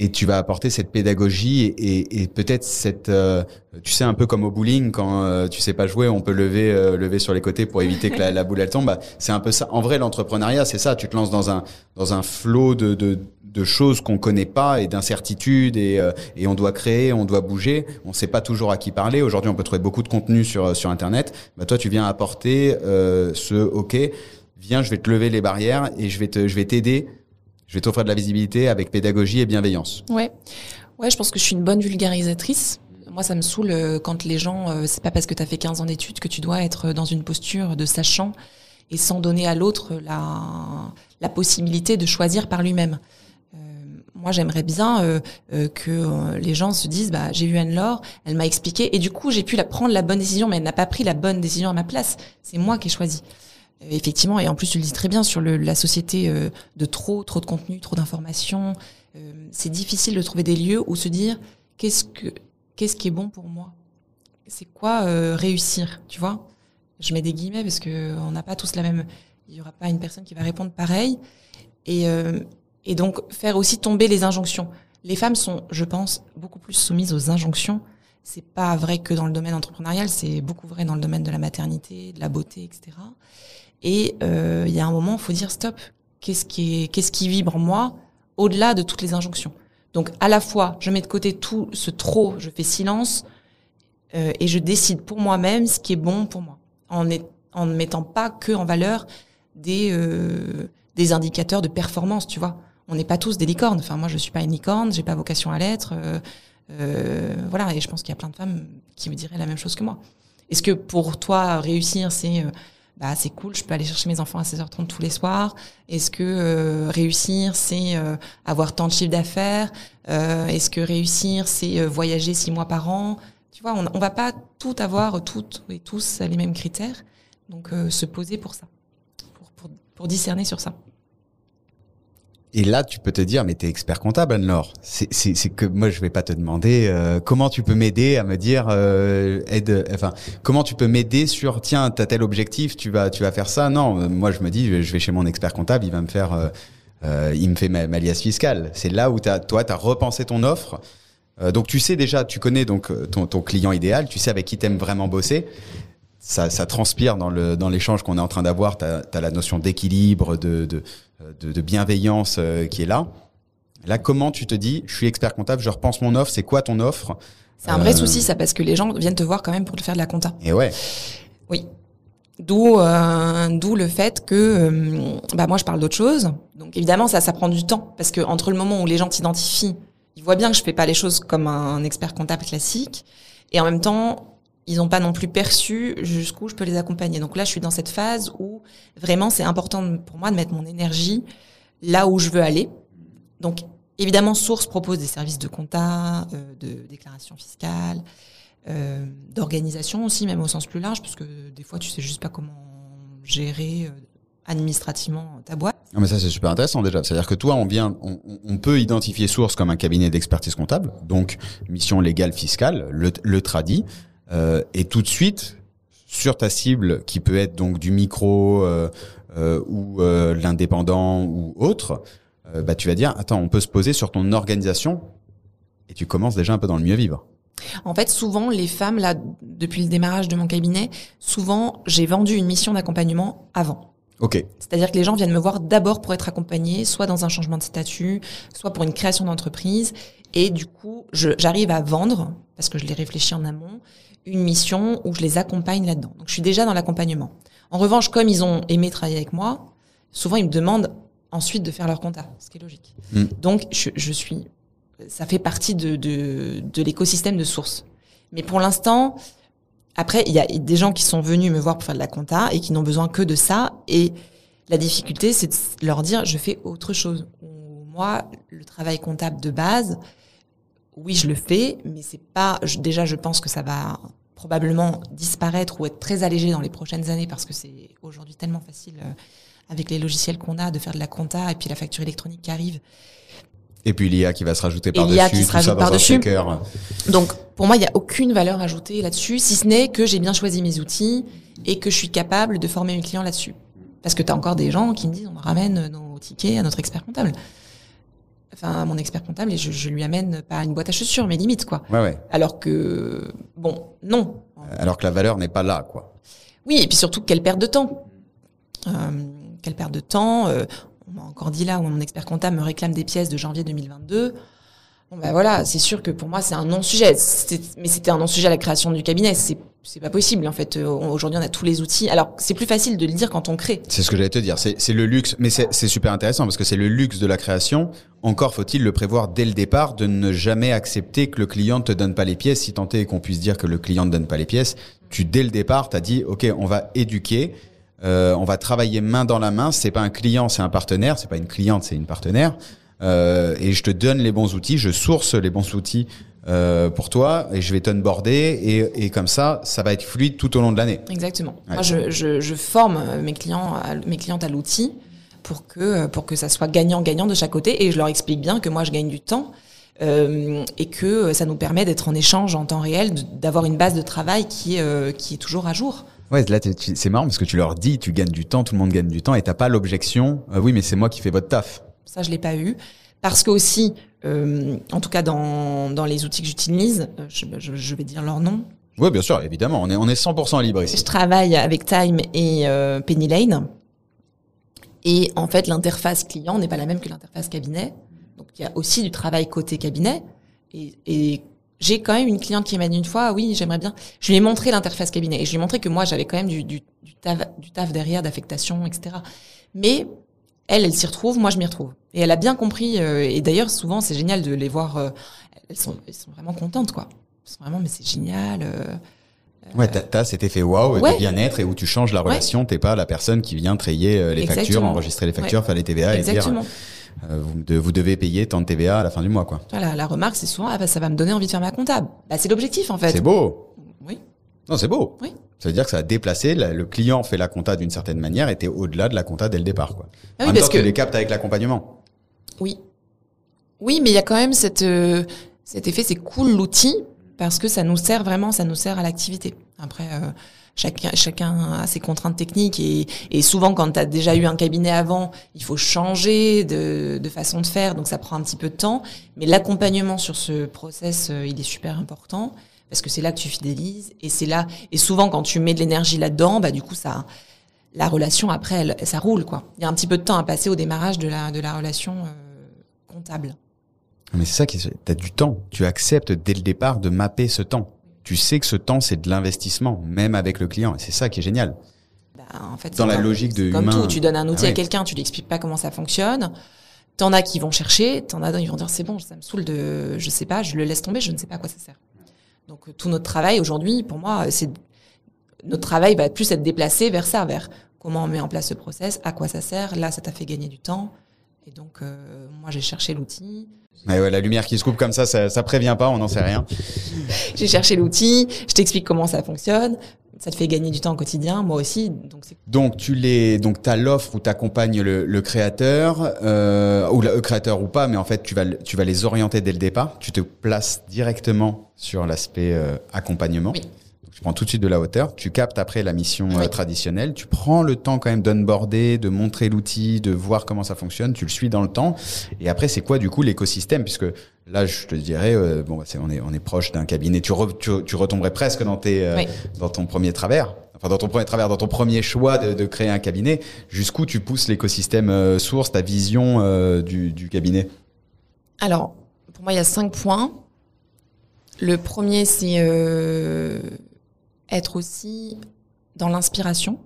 et tu vas apporter cette pédagogie et, et, peut-être cette, euh, tu sais un peu comme au bowling quand euh, tu sais pas jouer, on peut lever euh, lever sur les côtés pour éviter que la, boule elle tombe. Bah, c'est un peu ça. En vrai, l'entrepreneuriat, c'est ça. Tu te lances dans un dans un flot de, de de choses qu'on connaît pas et d'incertitudes et, et on doit créer, on doit bouger. On sait pas toujours à qui parler. Aujourd'hui, on peut trouver beaucoup de contenu sur sur internet. Bah toi, tu viens apporter ce OK. Viens, je vais te lever les barrières et je vais te je vais t'aider je vais t'offrir de la visibilité avec pédagogie et bienveillance. Ouais, ouais, je pense que je suis une bonne vulgarisatrice. Moi, ça me saoule euh, quand les gens, euh, c'est pas parce que tu as fait 15 ans d'études que tu dois être dans une posture de sachant et sans donner à l'autre la, possibilité de choisir par lui-même. Euh, moi, j'aimerais bien que les gens se disent, bah, j'ai vu Anne-Laure, elle m'a expliqué, et du coup, j'ai pu prendre la bonne décision, mais elle n'a pas pris la bonne décision à ma place. C'est moi qui ai choisi. Euh, effectivement, et en plus tu le dis très bien sur la société euh, de trop, trop de contenu, trop d'informations. Euh, c'est difficile de trouver des lieux où se dire qu'est-ce que qu'est-ce qui est bon pour moi? C'est quoi réussir, tu vois? Je mets des guillemets parce que on n'a pas tous la même. Il y aura pas une personne qui va répondre pareil. Et et donc faire aussi tomber les injonctions. Les femmes sont, je pense, beaucoup plus soumises aux injonctions. C'est pas vrai que dans le domaine entrepreneurial, c'est beaucoup vrai dans le domaine de la maternité, de la beauté, etc. Et euh, il y a un moment, il faut dire stop. Qu'est-ce qui est, qu'est-ce qui vibre en moi au-delà de toutes les injonctions. Donc à la fois, je mets de côté tout ce trop, je fais silence euh, et je décide pour moi-même ce qui est bon pour moi, en, en ne mettant pas que en valeur des euh, des indicateurs de performance, tu vois. On n'est pas tous des licornes. Enfin, moi, je suis pas une licorne, j'ai pas vocation à l'être. Euh, euh, voilà, et je pense qu'il y a plein de femmes qui me diraient la même chose que moi. Est-ce que pour toi, réussir, c'est bah c'est cool, je peux aller chercher mes enfants à 16h30 tous les soirs. Est-ce que euh, réussir, c'est euh, avoir tant de chiffre d'affaires? Euh, Est-ce que réussir, c'est voyager six mois par an? Tu vois, on, on va pas tout avoir, toutes et tous les mêmes critères. Donc se poser pour ça, pour discerner sur ça. Et là, tu peux te dire, mais t'es expert comptable, Anne-Laure. C'est que moi, je vais pas te demander euh, comment tu peux m'aider à me dire euh, aide. Enfin, comment tu peux m'aider sur tiens, t'as tel objectif, tu vas tu vas faire ça. Non, moi, je me dis, je vais chez mon expert comptable, il va me faire, euh, euh il me fait ma, ma liasse fiscale. C'est là où as, toi, t'as repensé ton offre. donc, tu sais déjà, tu connais donc ton, ton client idéal, tu sais avec qui t'aimes vraiment bosser. Ça, ça, transpire dans le dans l'échange qu'on est en train d'avoir. Tu as, la notion d'équilibre, de, de, de, bienveillance euh, qui est là. Là, comment tu te dis, je suis expert comptable, je repense mon offre, c'est quoi ton offre? C'est un vrai euh, souci, ça, parce que les gens viennent te voir quand même pour te faire de la compta. Et ouais. Oui. D'où euh, d'où le fait que euh, bah moi je parle d'autre chose. Donc évidemment ça ça prend du temps parce que entre le moment où les gens t'identifient, ils voient bien que je fais pas les choses comme un expert comptable classique et en même temps ils n'ont pas non plus perçu jusqu'où je peux les accompagner. Donc là je suis dans cette phase où vraiment c'est important pour moi de mettre mon énergie là où je veux aller. Donc évidemment Source propose des services de compta, euh, de déclaration fiscale, euh, d'organisation aussi, même au sens plus large, parce que des fois, tu sais juste pas comment gérer euh, administrativement ta boîte. Non, mais ça, c'est super intéressant déjà. C'est-à-dire que toi, on vient, on, peut identifier Source comme un cabinet d'expertise comptable, donc mission légale fiscale, le, le tradi, euh, et tout de suite, sur ta cible qui peut être donc du micro euh, euh, ou euh, l'indépendant ou autre, bah, tu vas dire, attends, on peut se poser sur ton organisation et tu commences déjà un peu dans le mieux vivre. En fait, souvent, les femmes, là, depuis le démarrage de mon cabinet, souvent, j'ai vendu une mission d'accompagnement avant. Ok. C'est-à-dire que les gens viennent me voir d'abord pour être accompagnés, soit dans un changement de statut, soit pour une création d'entreprise. Et du coup, j'arrive à vendre, parce que je l'ai réfléchi en amont, une mission où je les accompagne là-dedans. Donc, je suis déjà dans l'accompagnement. En revanche, comme ils ont aimé travailler avec moi, souvent, ils me demandent ensuite de faire leur compta, ce qui est logique. Hmm. Donc, je, je suis ça fait partie de, de, de l'écosystème de source. Mais pour l'instant, après, il y a des gens qui sont venus me voir pour faire de la compta et qui n'ont besoin que de ça. Et la difficulté, c'est de leur dire, je fais autre chose. Moi, le travail comptable de base, oui, je le fais, mais c'est pas. déjà, je pense que ça va probablement disparaître ou être très allégé dans les prochaines années parce que c'est aujourd'hui tellement facile euh, avec les logiciels qu'on a de faire de la compta et puis la facture électronique qui arrive. Et puis l'IA qui va se rajouter par-dessus. L'IA qui se rajoute par-dessus. Donc, pour moi, il n'y a aucune valeur ajoutée là-dessus, si ce n'est que j'ai bien choisi mes outils et que je suis capable de former mes clients là-dessus. Parce que tu as encore des gens qui me disent, on ramène nos tickets à notre expert comptable. Enfin, mon expert comptable, et je, je lui amène pas une boîte à chaussures, mais limite, quoi. Ouais, ouais. Alors que, bon, non. Alors que la valeur n'est pas là, quoi. Oui, et puis surtout, quelle perte de temps. Euh, quelle perte de temps. Euh, on m'a encore dit là où mon expert comptable me réclame des pièces de janvier 2022. Bon ben voilà, c'est sûr que pour moi c'est un non-sujet. Mais c'était un non-sujet à la création du cabinet. C'est pas possible en fait. Euh, aujourd'hui on a tous les outils. Alors c'est plus facile de le dire quand on crée. C'est ce que j'allais te dire. C'est le luxe, mais c'est super intéressant parce que c'est le luxe de la création. Encore faut-il le prévoir dès le départ de ne jamais accepter que le client ne te donne pas les pièces. Si tant est qu'on puisse dire que le client ne donne pas les pièces, tu dès le départ t'as dit ok on va éduquer euh, on va travailler main dans la main. C'est pas un client, c'est un partenaire. C'est pas une cliente, c'est une partenaire. Euh, et je te donne les bons outils, je source les bons outils euh, pour toi et je vais t'onboarder et, et comme ça, ça va être fluide tout au long de l'année. Exactement. Moi, je, je, je, forme mes clients, à, mes clientes à l'outil pour que pour que ça soit gagnant-gagnant de chaque côté et je leur explique bien que moi je gagne du temps. Euh, et que ça nous permet d'être en échange en temps réel, d'avoir une base de travail qui est, euh, qui est toujours à jour. Ouais, là, c'est marrant parce que tu leur dis, tu gagnes du temps, tout le monde gagne du temps, et t'as pas l'objection. Euh, oui, mais c'est moi qui fais votre taf. Ça, je l'ai pas eu parce que aussi, euh, en tout cas dans, dans les outils que j'utilise, euh, je, je, je, vais dire leur nom. Oui, bien sûr, évidemment, on est on est 100% libre ici. Je travaille avec Time et euh, Penny Lane, et en fait, l'interface client n'est pas la même que l'interface cabinet. Donc, il y a aussi du travail côté cabinet. Et, et j'ai quand même une cliente qui m'a dit une fois, ah oui, j'aimerais bien. Je lui ai montré l'interface cabinet et je lui ai montré que moi, j'avais quand même du, du, du, taf, du taf derrière, d'affectation, etc. Mais elle, elle s'y retrouve, moi, je m'y retrouve. Et elle a bien compris. Euh, et d'ailleurs, souvent, c'est génial de les voir. Euh, elles, sont, elles sont vraiment contentes, quoi. Elles sont vraiment, mais c'est génial. Euh, Ouais, t'as cet effet waouh, ouais. de bien-être et où tu changes la relation. Ouais. T'es pas la personne qui vient trier les Exactement. factures, enregistrer les factures, ouais. faire les TVA Exactement. et dire vous, de, vous, devez payer tant de TVA à la fin du mois, quoi. Voilà, la remarque, c'est souvent, ah bah, ça va me donner envie de faire ma comptable. Bah, c'est l'objectif, en fait. C'est beau. Oui. Non, c'est beau. Oui. Ça veut dire que ça a déplacé, le client fait la compta d'une certaine manière et t'es au-delà de la compta dès le départ, quoi. Ah oui, parce que tu les captes avec l'accompagnement. Oui. Oui, mais il y a quand même cette, euh, cet effet, c'est cool l'outil, parce que ça nous sert vraiment, ça nous sert à l'activité. Après, euh, chacun, chacun a ses contraintes techniques et, et souvent quand tu as déjà eu un cabinet avant, il faut changer de, de, façon de faire, donc ça prend un petit peu de temps. Mais l'accompagnement sur ce process, euh, il est super important parce que c'est là que tu fidélises et c'est là et souvent quand tu mets de l'énergie là-dedans, bah du coup ça la relation après elle, ça roule quoi. Il y a un petit peu de temps à passer au démarrage de la de la relation euh, comptable. Mais c'est ça qui tu as du temps, tu acceptes dès le départ de mapper ce temps tu sais que ce temps, c'est de l'investissement, même avec le client. Et c'est ça qui est génial. bah, en fait, Dans la logique de comme humain. tout. Tu donnes un outil Ah à quelqu'un, tu lui expliques pas comment ça fonctionne. T'en as qui vont chercher, t'en as d'autres qui vont dire c'est bon, ça me saoule de, je sais pas, je le laisse tomber, je ne sais pas à quoi ça sert. Donc euh, tout notre travail aujourd'hui, pour moi, c'est notre travail va plus être déplacé vers ça, vers comment on met en place ce process, à quoi ça sert. Là, ça t'a fait gagner du temps. Et donc, euh, moi, j'ai cherché l'outil. Ouais, la lumière qui se coupe comme ça, ça, ça prévient pas, on n'en sait rien. J'ai cherché l'outil, je t'explique comment ça fonctionne. Ça te fait gagner du temps au quotidien, moi aussi. Donc, tu les, donc t'as l'offre où t'accompagnes le, le créateur, euh, ou le créateur ou pas, mais en fait tu vas, tu vas les orienter dès le départ. Tu te places directement sur l'aspect euh, accompagnement. Oui. Tu prends tout de suite de la hauteur. Tu captes après la mission Oui. euh, traditionnelle. Tu prends le temps quand même d'onboarder, de montrer l'outil, de voir comment ça fonctionne. Tu le suis dans le temps. Et après c'est quoi du coup l'écosystème, puisque là je te dirais, euh, bon, c'est, on est, on est proche d'un cabinet. Tu, re- tu, tu retomberais presque dans tes, euh, Oui. dans ton premier travers, enfin dans ton premier travers, dans ton premier choix de, de créer un cabinet, jusqu'où tu pousses l'écosystème source, ta vision du, du cabinet? Alors, pour moi, il y a cinq points. Le premier, c'est euh, être aussi dans l'inspiration.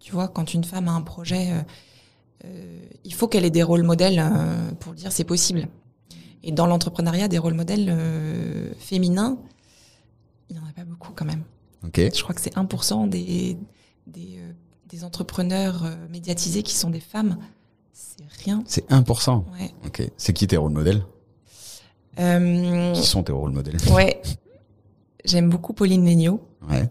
Tu vois, quand une femme a un projet, euh, euh, il faut qu'elle ait des rôles modèles euh, pour dire c'est possible. Et dans l'entrepreneuriat, des rôles modèles euh, féminins, il n'y en a pas beaucoup quand même. Ok. Je crois que c'est 1% des, des, des entrepreneurs médiatisés qui sont des femmes. C'est rien. C'est 1%. Ouais. C'est qui tes rôles modèles Qui sont tes rôles modèles Ouais. J'aime beaucoup Pauline Legnaud. Ouais.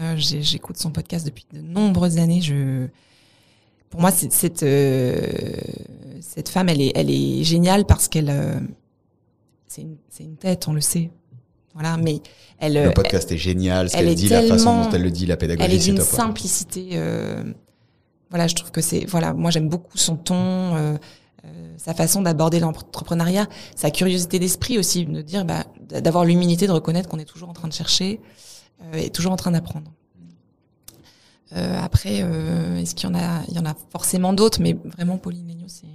Euh, J'écoute son podcast depuis de nombreuses années. Je, pour moi, cette euh, cette femme, elle est elle est géniale parce qu'elle euh, c'est une une tête, on le sait. Voilà, mais elle Le podcast est génial, ce elle qu'elle est dit, la façon dont elle le dit, la elle est pédagogie, c'est d'une top. ouais. simplicité. euh, voilà, je trouve que c'est voilà, moi j'aime beaucoup son ton, euh, euh, sa façon d'aborder l'entrepreneuriat, sa curiosité d'esprit aussi, de dire bah, d'avoir l'humilité de reconnaître qu'on est toujours en train de chercher euh, et toujours en train d'apprendre. Euh, après, euh, est-ce qu'il y en a, il y en a forcément d'autres, mais vraiment Pauline Legnaud, c'est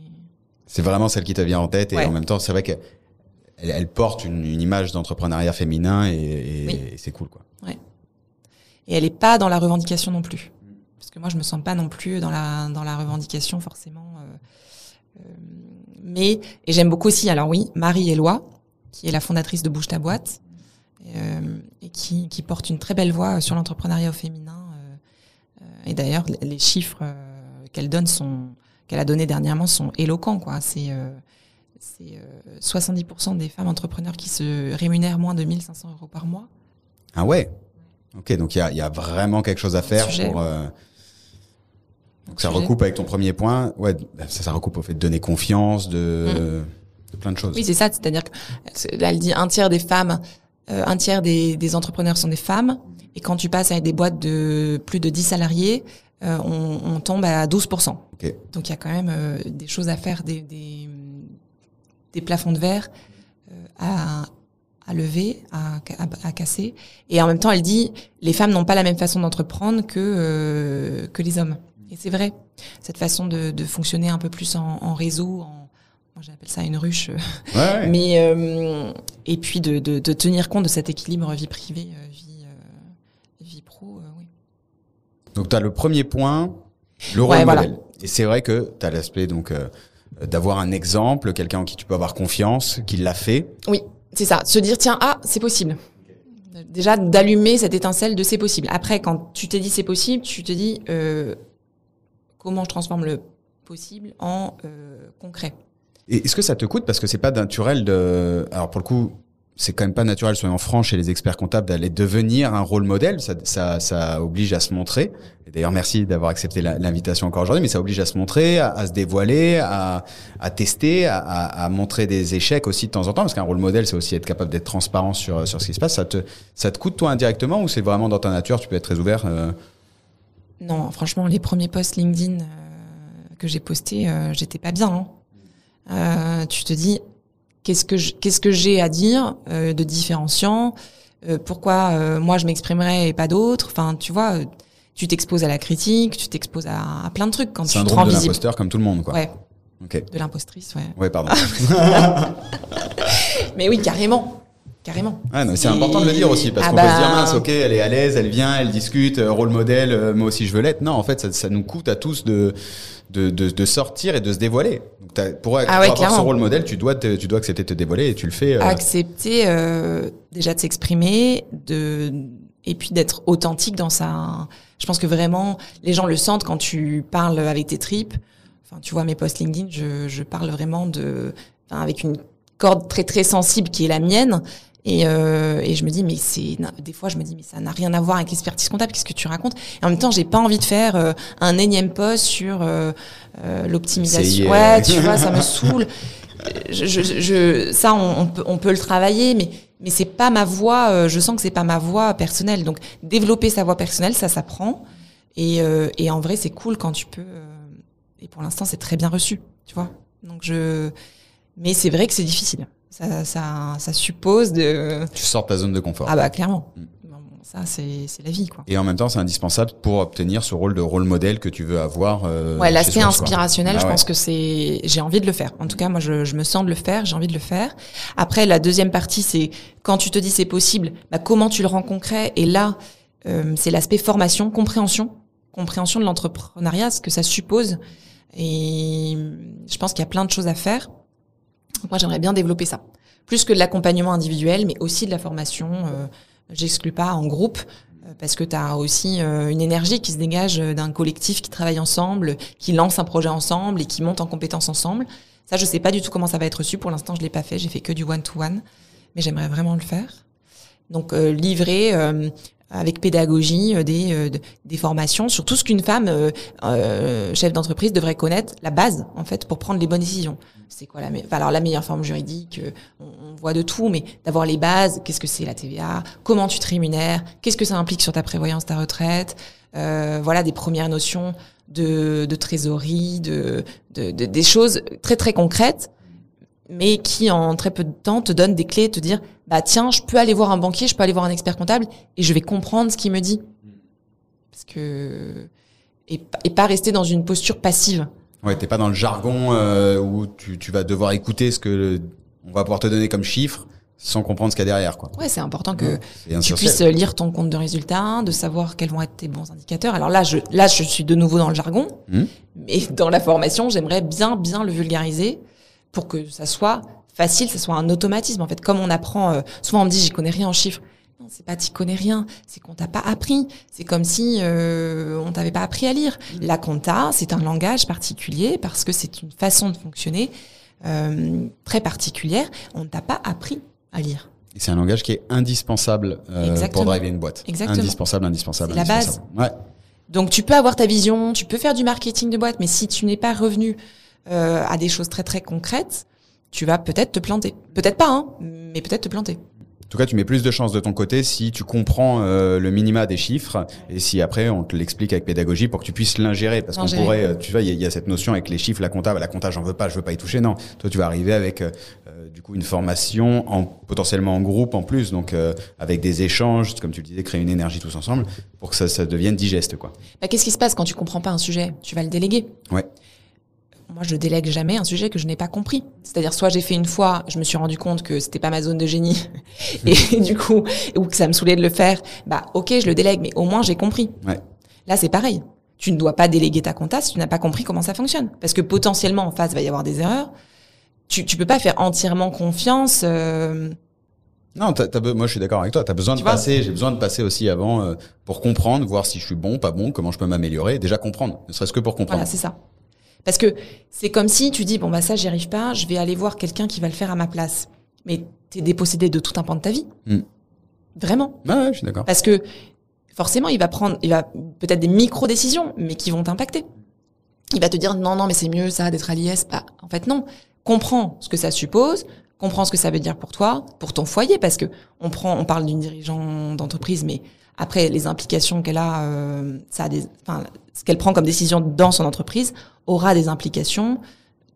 C'est vraiment celle qui te vient en tête et Ouais. en même temps, c'est vrai qu'elle elle porte une, une image d'entrepreneuriat féminin et, et- Oui. et c'est cool quoi. et elle est pas dans la revendication non plus, parce que moi je me sens pas non plus dans la dans la revendication forcément. euh, mais et j'aime beaucoup aussi, alors oui, Marie Éloi, qui est la fondatrice de Bouge ta boîte et qui qui porte une très belle voix sur l'entrepreneuriat au féminin. euh, euh, et d'ailleurs, les- chiffres euh, qu'elle donne sont qu'elle a donné dernièrement sont éloquents quoi. C'est euh, c'est euh, 70% des femmes entrepreneurs qui se rémunèrent moins de 1500 euros par mois. Ah ouais? Ok, donc il y a, il y a vraiment quelque chose à faire Sujet. pour. euh, Donc ça Sujet. recoupe avec ton premier point. Ouais, ça, ça recoupe au fait de donner confiance, de, de plein de choses. Oui, c'est ça. C'est-à-dire que c'est- là, elle dit un tiers des femmes, euh, un tiers des, des entrepreneurs sont des femmes. Et quand tu passes avec des boîtes de plus de 10 salariés, euh, on, on tombe à 12%. Ok. Donc il y a quand même euh, des choses à faire, des, des, des plafonds de verre euh, à, à lever, à, à, à casser. Et en même temps, elle dit, les femmes n'ont pas la même façon d'entreprendre que, euh, que les hommes. Et c'est vrai, cette façon de, de fonctionner un peu plus en, en réseau, en, j'appelle ça une ruche, Ouais, ouais. mais euh, et puis de, de, de tenir compte de cet équilibre vie privée, euh, vie, euh, vie pro, euh, oui. Donc tu as le premier point, le rôle Ouais, voilà. modèle. Et c'est vrai que tu as l'aspect donc euh, d'avoir un exemple, quelqu'un en qui tu peux avoir confiance, qui l'a fait. Oui, c'est ça. Se dire, tiens, ah, c'est possible. Déjà, d'allumer cette étincelle de c'est possible. Après, quand tu t'es dit c'est possible, tu te dis euh, comment je transforme le possible en euh, concret. Est-ce que ça te coûte parce que c'est pas naturel de alors pour le coup c'est quand même pas naturel soyons francs chez les experts comptables d'aller devenir un rôle modèle ça, oblige à se montrer d'ailleurs merci d'avoir accepté l'invitation encore aujourd'hui mais ça oblige à se montrer à, se dévoiler à, tester à montrer des échecs aussi de temps en temps parce qu'un rôle modèle c'est aussi être capable d'être transparent sur sur ce qui se passe ça te ça te coûte toi indirectement ou c'est vraiment dans ta nature tu peux être très ouvert euh, Non, franchement, les premiers posts LinkedIn euh, que j'ai postés, euh, j'étais pas bien. hein. Euh, tu te dis, qu'est-ce que je- qu'est-ce que j'ai à dire euh, de différenciant Euh, Pourquoi euh, moi je m'exprimerais et pas d'autres? Enfin, tu vois, euh, tu t'exposes à la critique, tu t'exposes à, à plein de trucs quand tu te rends de l'imposteur comme tout le monde quoi. Ouais, ok. De l'impostrice, ouais. ouais pardon. Mais oui, carrément. Carrément. Ah, c'est important de le dire aussi parce ah qu'on peut se dire bah- mince, ok, elle est à l'aise, elle vient, elle discute, euh, rôle modèle, euh, moi aussi je veux l'être. Non, en fait, ça, ça nous coûte à tous de de, de, de sortir et de se dévoiler. Donc, pour, Ah ouais, pour avoir ce rôle modèle, tu dois te- tu dois accepter de te dévoiler et tu le fais. euh, accepter euh, déjà de s'exprimer, de et puis d'être authentique dans sa. Je pense que vraiment les gens le sentent quand tu parles avec tes tripes. Enfin, tu vois mes posts LinkedIn, je, je parle vraiment de, enfin, avec une corde très très sensible qui est la mienne. Et, euh, et je me dis mais c'est des fois je me dis mais ça n'a rien à voir avec l'expertise comptable qu'est-ce que tu racontes? Et en même temps j'ai pas envie de faire euh, un énième post sur euh, euh, l'optimisation ouais tu vois ça me saoule je, je, je- ça, on, on peut, on peut le travailler, mais mais c'est pas ma voix. euh, je sens que c'est pas ma voix personnelle. Donc développer sa voix personnelle, ça s'apprend. Et, euh, et en vrai, c'est cool quand tu peux. euh, et pour l'instant, c'est très bien reçu, tu vois. Donc je. Mais c'est vrai que c'est difficile. Ça, ça, ça suppose de. Tu sors de ta zone de confort. Ah bah clairement. Mm. Ça, c'est c'est la vie, quoi. Et en même temps, c'est indispensable pour obtenir ce rôle de rôle modèle que tu veux avoir. euh, Ouais, l'aspect inspirationnel, Ah je ouais. pense que c'est, j'ai envie de le faire. En tout cas, moi, je, je me sens de le faire, j'ai envie de le faire. Après, la deuxième partie, c'est quand tu te dis c'est possible, bah, comment tu le rends concret? Et là, euh, c'est l'aspect formation, compréhension, compréhension de l'entrepreneuriat, ce que ça suppose. Et je pense qu'il y a plein de choses à faire. Donc, moi, j'aimerais bien développer ça. Plus que de l'accompagnement individuel, mais aussi de la formation. Euh, J'exclus pas en groupe euh, parce que tu as aussi euh, une énergie qui se dégage d'un collectif qui travaille ensemble, qui lance un projet ensemble et qui monte en compétences ensemble. Ça, je sais pas du tout comment ça va être reçu. Pour l'instant, je l'ai pas fait. J'ai fait que du one-to-one, mais j'aimerais vraiment le faire. Donc, livrer avec pédagogie euh, des, euh, de- des formations sur tout ce qu'une femme euh, euh, chef d'entreprise devrait connaître, la base en fait pour prendre les bonnes décisions. C'est quoi la, enfin, alors la meilleure forme juridique on, on voit de tout, mais d'avoir les bases. Qu'est-ce que c'est la TVA Comment tu te rémunères Qu'est-ce que ça implique sur ta prévoyance, ta retraite euh, Voilà des premières notions de, de trésorerie, de, de, de- des choses très très concrètes, mais qui en très peu de temps te donnent des clés, te dire bah tiens, je peux aller voir un banquier, je peux aller voir un expert comptable et je vais comprendre ce qu'il me dit. Parce que et, pa- et pas rester dans une posture passive. Ouais, t'es pas dans le jargon euh, où tu, tu vas devoir écouter ce que le- on va pouvoir te donner comme chiffre sans comprendre ce qu'il y a derrière, quoi. Ouais, c'est important que tu puisses lire ton compte de résultats, de savoir quels vont être tes bons indicateurs. Alors là, je, là, je suis de nouveau dans le jargon, Mhm. mais dans la formation, j'aimerais bien, bien le vulgariser pour que ça soit facile, ça soit un automatisme. En fait, comme on apprend, euh, souvent on me dit, j'y connais rien en chiffres. Non, c'est pas t'y connais rien, c'est qu'on t'a pas appris. C'est comme si euh, on t'avait pas appris à lire. La compta, c'est un langage particulier parce que c'est une façon de fonctionner euh, très particulière. On ne t'a pas appris à lire. Et C'est un langage qui est indispensable euh, pour driver une boîte. Exactement. Indispensable, indispensable. C'est la base. indispensable. Ouais. Donc tu peux avoir ta vision, tu peux faire du marketing de boîte, mais si tu n'es pas revenu euh, à des choses très très concrètes, tu vas peut-être te planter. Peut-être pas, hein, mais peut-être te planter. En tout cas, tu mets plus de chances de ton côté si tu comprends euh, le minima des chiffres et si après on te l'explique avec pédagogie pour que tu puisses l'ingérer. Parce qu'on pourrait, euh, tu vois, il y, a- il y a cette notion avec les chiffres, la compta, la compta, j'en veux pas, je veux pas y toucher. Non, toi, tu vas arriver avec euh, euh, du coup une formation en potentiellement en groupe en plus, donc euh, avec des échanges, comme tu le disais, créer une énergie tous ensemble pour que ça, ça devienne digeste, quoi. Bah, Qu'est-ce qui se passe quand tu comprends pas un sujet? Tu vas le déléguer. Ouais. Moi, je délègue jamais un sujet que je n'ai pas compris. C'est-à-dire, soit j'ai fait une fois, je me suis rendu compte que c'était pas ma zone de génie, et du coup, ou que ça me saoulait de le faire. Bah, ok, je le délègue, mais au moins j'ai compris. Ouais. Là, c'est pareil. Tu ne dois pas déléguer ta compta si tu n'as pas compris comment ça fonctionne, parce que potentiellement en face il va y avoir des erreurs. Tu, tu peux pas faire entièrement confiance. euh, Non, moi je suis d'accord avec toi. T'as besoin de Tu vois? passer. J'ai besoin de passer aussi avant euh, pour comprendre, voir si je suis bon, pas bon, comment je peux m'améliorer. Déjà comprendre, ne serait-ce que pour comprendre. Voilà, c'est ça. Parce que c'est comme si tu dis bon bah ça j'y arrive pas, je vais aller voir quelqu'un qui va le faire à ma place. Mais t'es dépossédé de tout un pan de ta vie. Hmm. Vraiment. Ouais, ouais, je suis d'accord. Parce que forcément, il va prendre, il va peut-être des micro-décisions, mais qui vont t'impacter. Il va te dire non, non, mais c'est mieux ça d'être à l'IS. Bah, en fait, non. Comprends ce que ça suppose, comprends ce que ça veut dire pour toi, pour ton foyer, parce que on prend, on parle d'une dirigeant d'entreprise, mais après les implications qu'elle a, euh, ça a des, enfin, ce qu'elle prend comme décision dans son entreprise aura des implications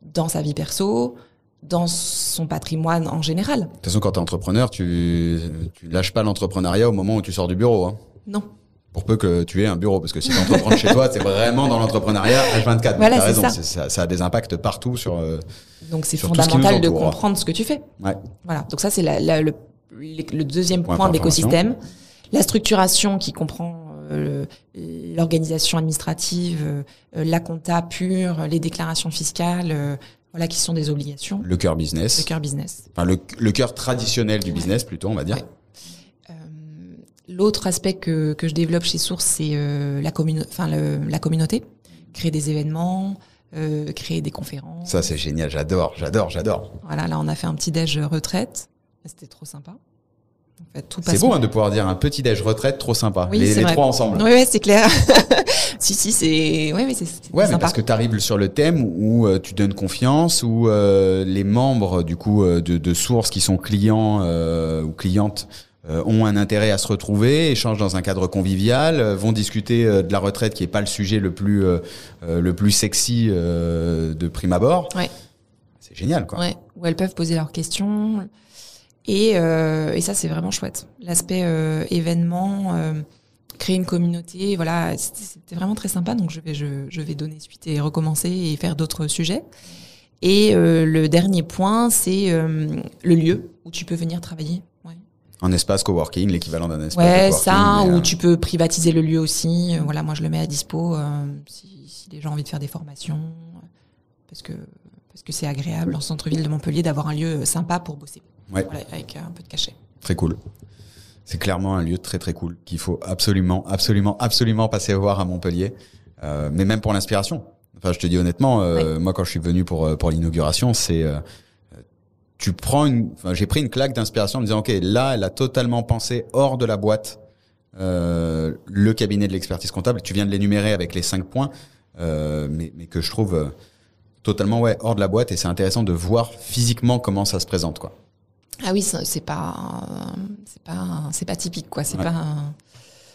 dans sa vie perso, dans son patrimoine en général. De toute façon, quand t'es entrepreneur, tu, tu lâches pas l'entrepreneuriat au moment où tu sors du bureau. Hein. Non. Pour peu que tu aies un bureau, parce que si tu entreprends chez toi, c'est vraiment dans l'entrepreneuriat H24. Voilà, raison, ça. ça. ça a des impacts partout sur. euh, Donc c'est ce fondamental de comprendre ce que tu fais. Ouais. Voilà. Donc ça c'est le le deuxième Point point, l'écosystème. La structuration qui comprend l'organisation administrative, euh, la compta pure, les déclarations fiscales, euh, voilà qui sont des obligations. Le cœur business. Le cœur business. Enfin, le, le cœur traditionnel du business, plutôt, on va dire. Ouais. Euh, L'autre aspect que, que je développe chez Source, c'est euh, la, enfin, la communauté. Créer des événements, euh, créer des conférences. Ça, c'est génial. J'adore, j'adore, j'adore. Voilà, là, on a fait un petit déj retraite. C'était trop sympa. En fait, tout C'est beau hein, de pouvoir dire un petit déj retraite trop sympa. Oui, les trois ensemble. Oui, ouais, c'est clair. si, si, c'est. Oui, oui, c'est Ouais, mais sympa. parce que tu arrives sur le thème où euh, tu donnes confiance, où euh, les membres du coup euh, de, de sources qui sont clients euh, ou clientes ont un intérêt à se retrouver, échangent dans un cadre convivial, vont discuter de la retraite qui est pas le sujet le plus le plus sexy de prime abord. Ouais. C'est génial quoi. Ouais, où elles peuvent poser leurs questions. Et, euh, et ça, c'est vraiment chouette. L'aspect euh, événement, euh, créer une communauté, voilà, c'était vraiment très sympa. Donc, je vais, je, je vais donner suite et recommencer et faire d'autres sujets. Et euh, le dernier point, c'est euh, le lieu où tu peux venir travailler. Ouais, Un espace coworking, l'équivalent d'un espace ouais ça, coworking, mais, où euh, tu peux privatiser le lieu aussi. Voilà, moi, je le mets à dispo si, si les gens ont envie de faire des formations. Parce que parce que c'est agréable en centre-ville de Montpellier d'avoir un lieu sympa pour bosser. Ouais. Voilà, avec un peu de cachet. Très cool. C'est clairement un lieu très très cool qu'il faut absolument, absolument, absolument passer voir à Montpellier. Euh, mais même pour l'inspiration. Enfin, je te dis honnêtement, euh, moi quand je suis venu pour euh, pour l'inauguration, c'est euh, tu prends une. Enfin, j'ai pris une claque d'inspiration en me disant ok, là, elle a totalement pensé hors de la boîte. Euh, le cabinet de l'expertise comptable, tu viens de l'énumérer avec les cinq points, euh, mais, mais que je trouve euh, totalement ouais hors de la boîte et c'est intéressant de voir physiquement comment ça se présente quoi. Ah oui, c'est pas, c'est pas, c'est pas typique quoi. C'est Ouais. pas,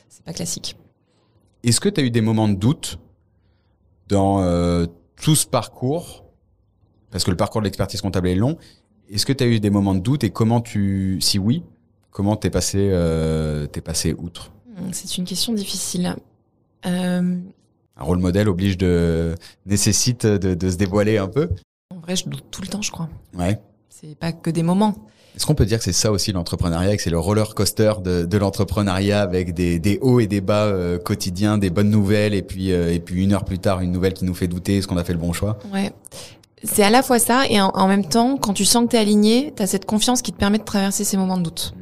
c'est pas classique. Est-ce que tu as eu des moments de doute dans euh, tout ce parcours? Parce que le parcours de l'expertise comptable est long. Est-ce que tu as eu des moments de doute et comment tu, si oui, comment t'es passé, euh, t'es passé outre? Hum, C'est une question difficile. Euh, Un rôle modèle oblige de nécessite de, de se dévoiler un peu? en vrai, je doute tout le temps, je crois. Ouais. C'est pas que des moments. Est-ce qu'on peut dire que c'est ça aussi l'entrepreneuriat, que c'est le roller coaster de, de l'entrepreneuriat avec des, des hauts et des bas euh, quotidiens, des bonnes nouvelles et puis euh, et puis une heure plus tard une nouvelle qui nous fait douter est-ce qu'on a fait le bon choix? Ouais. C'est à la fois ça et en, en même temps, quand tu sens que t'es aligné, t'as cette confiance qui te permet de traverser ces moments de doute.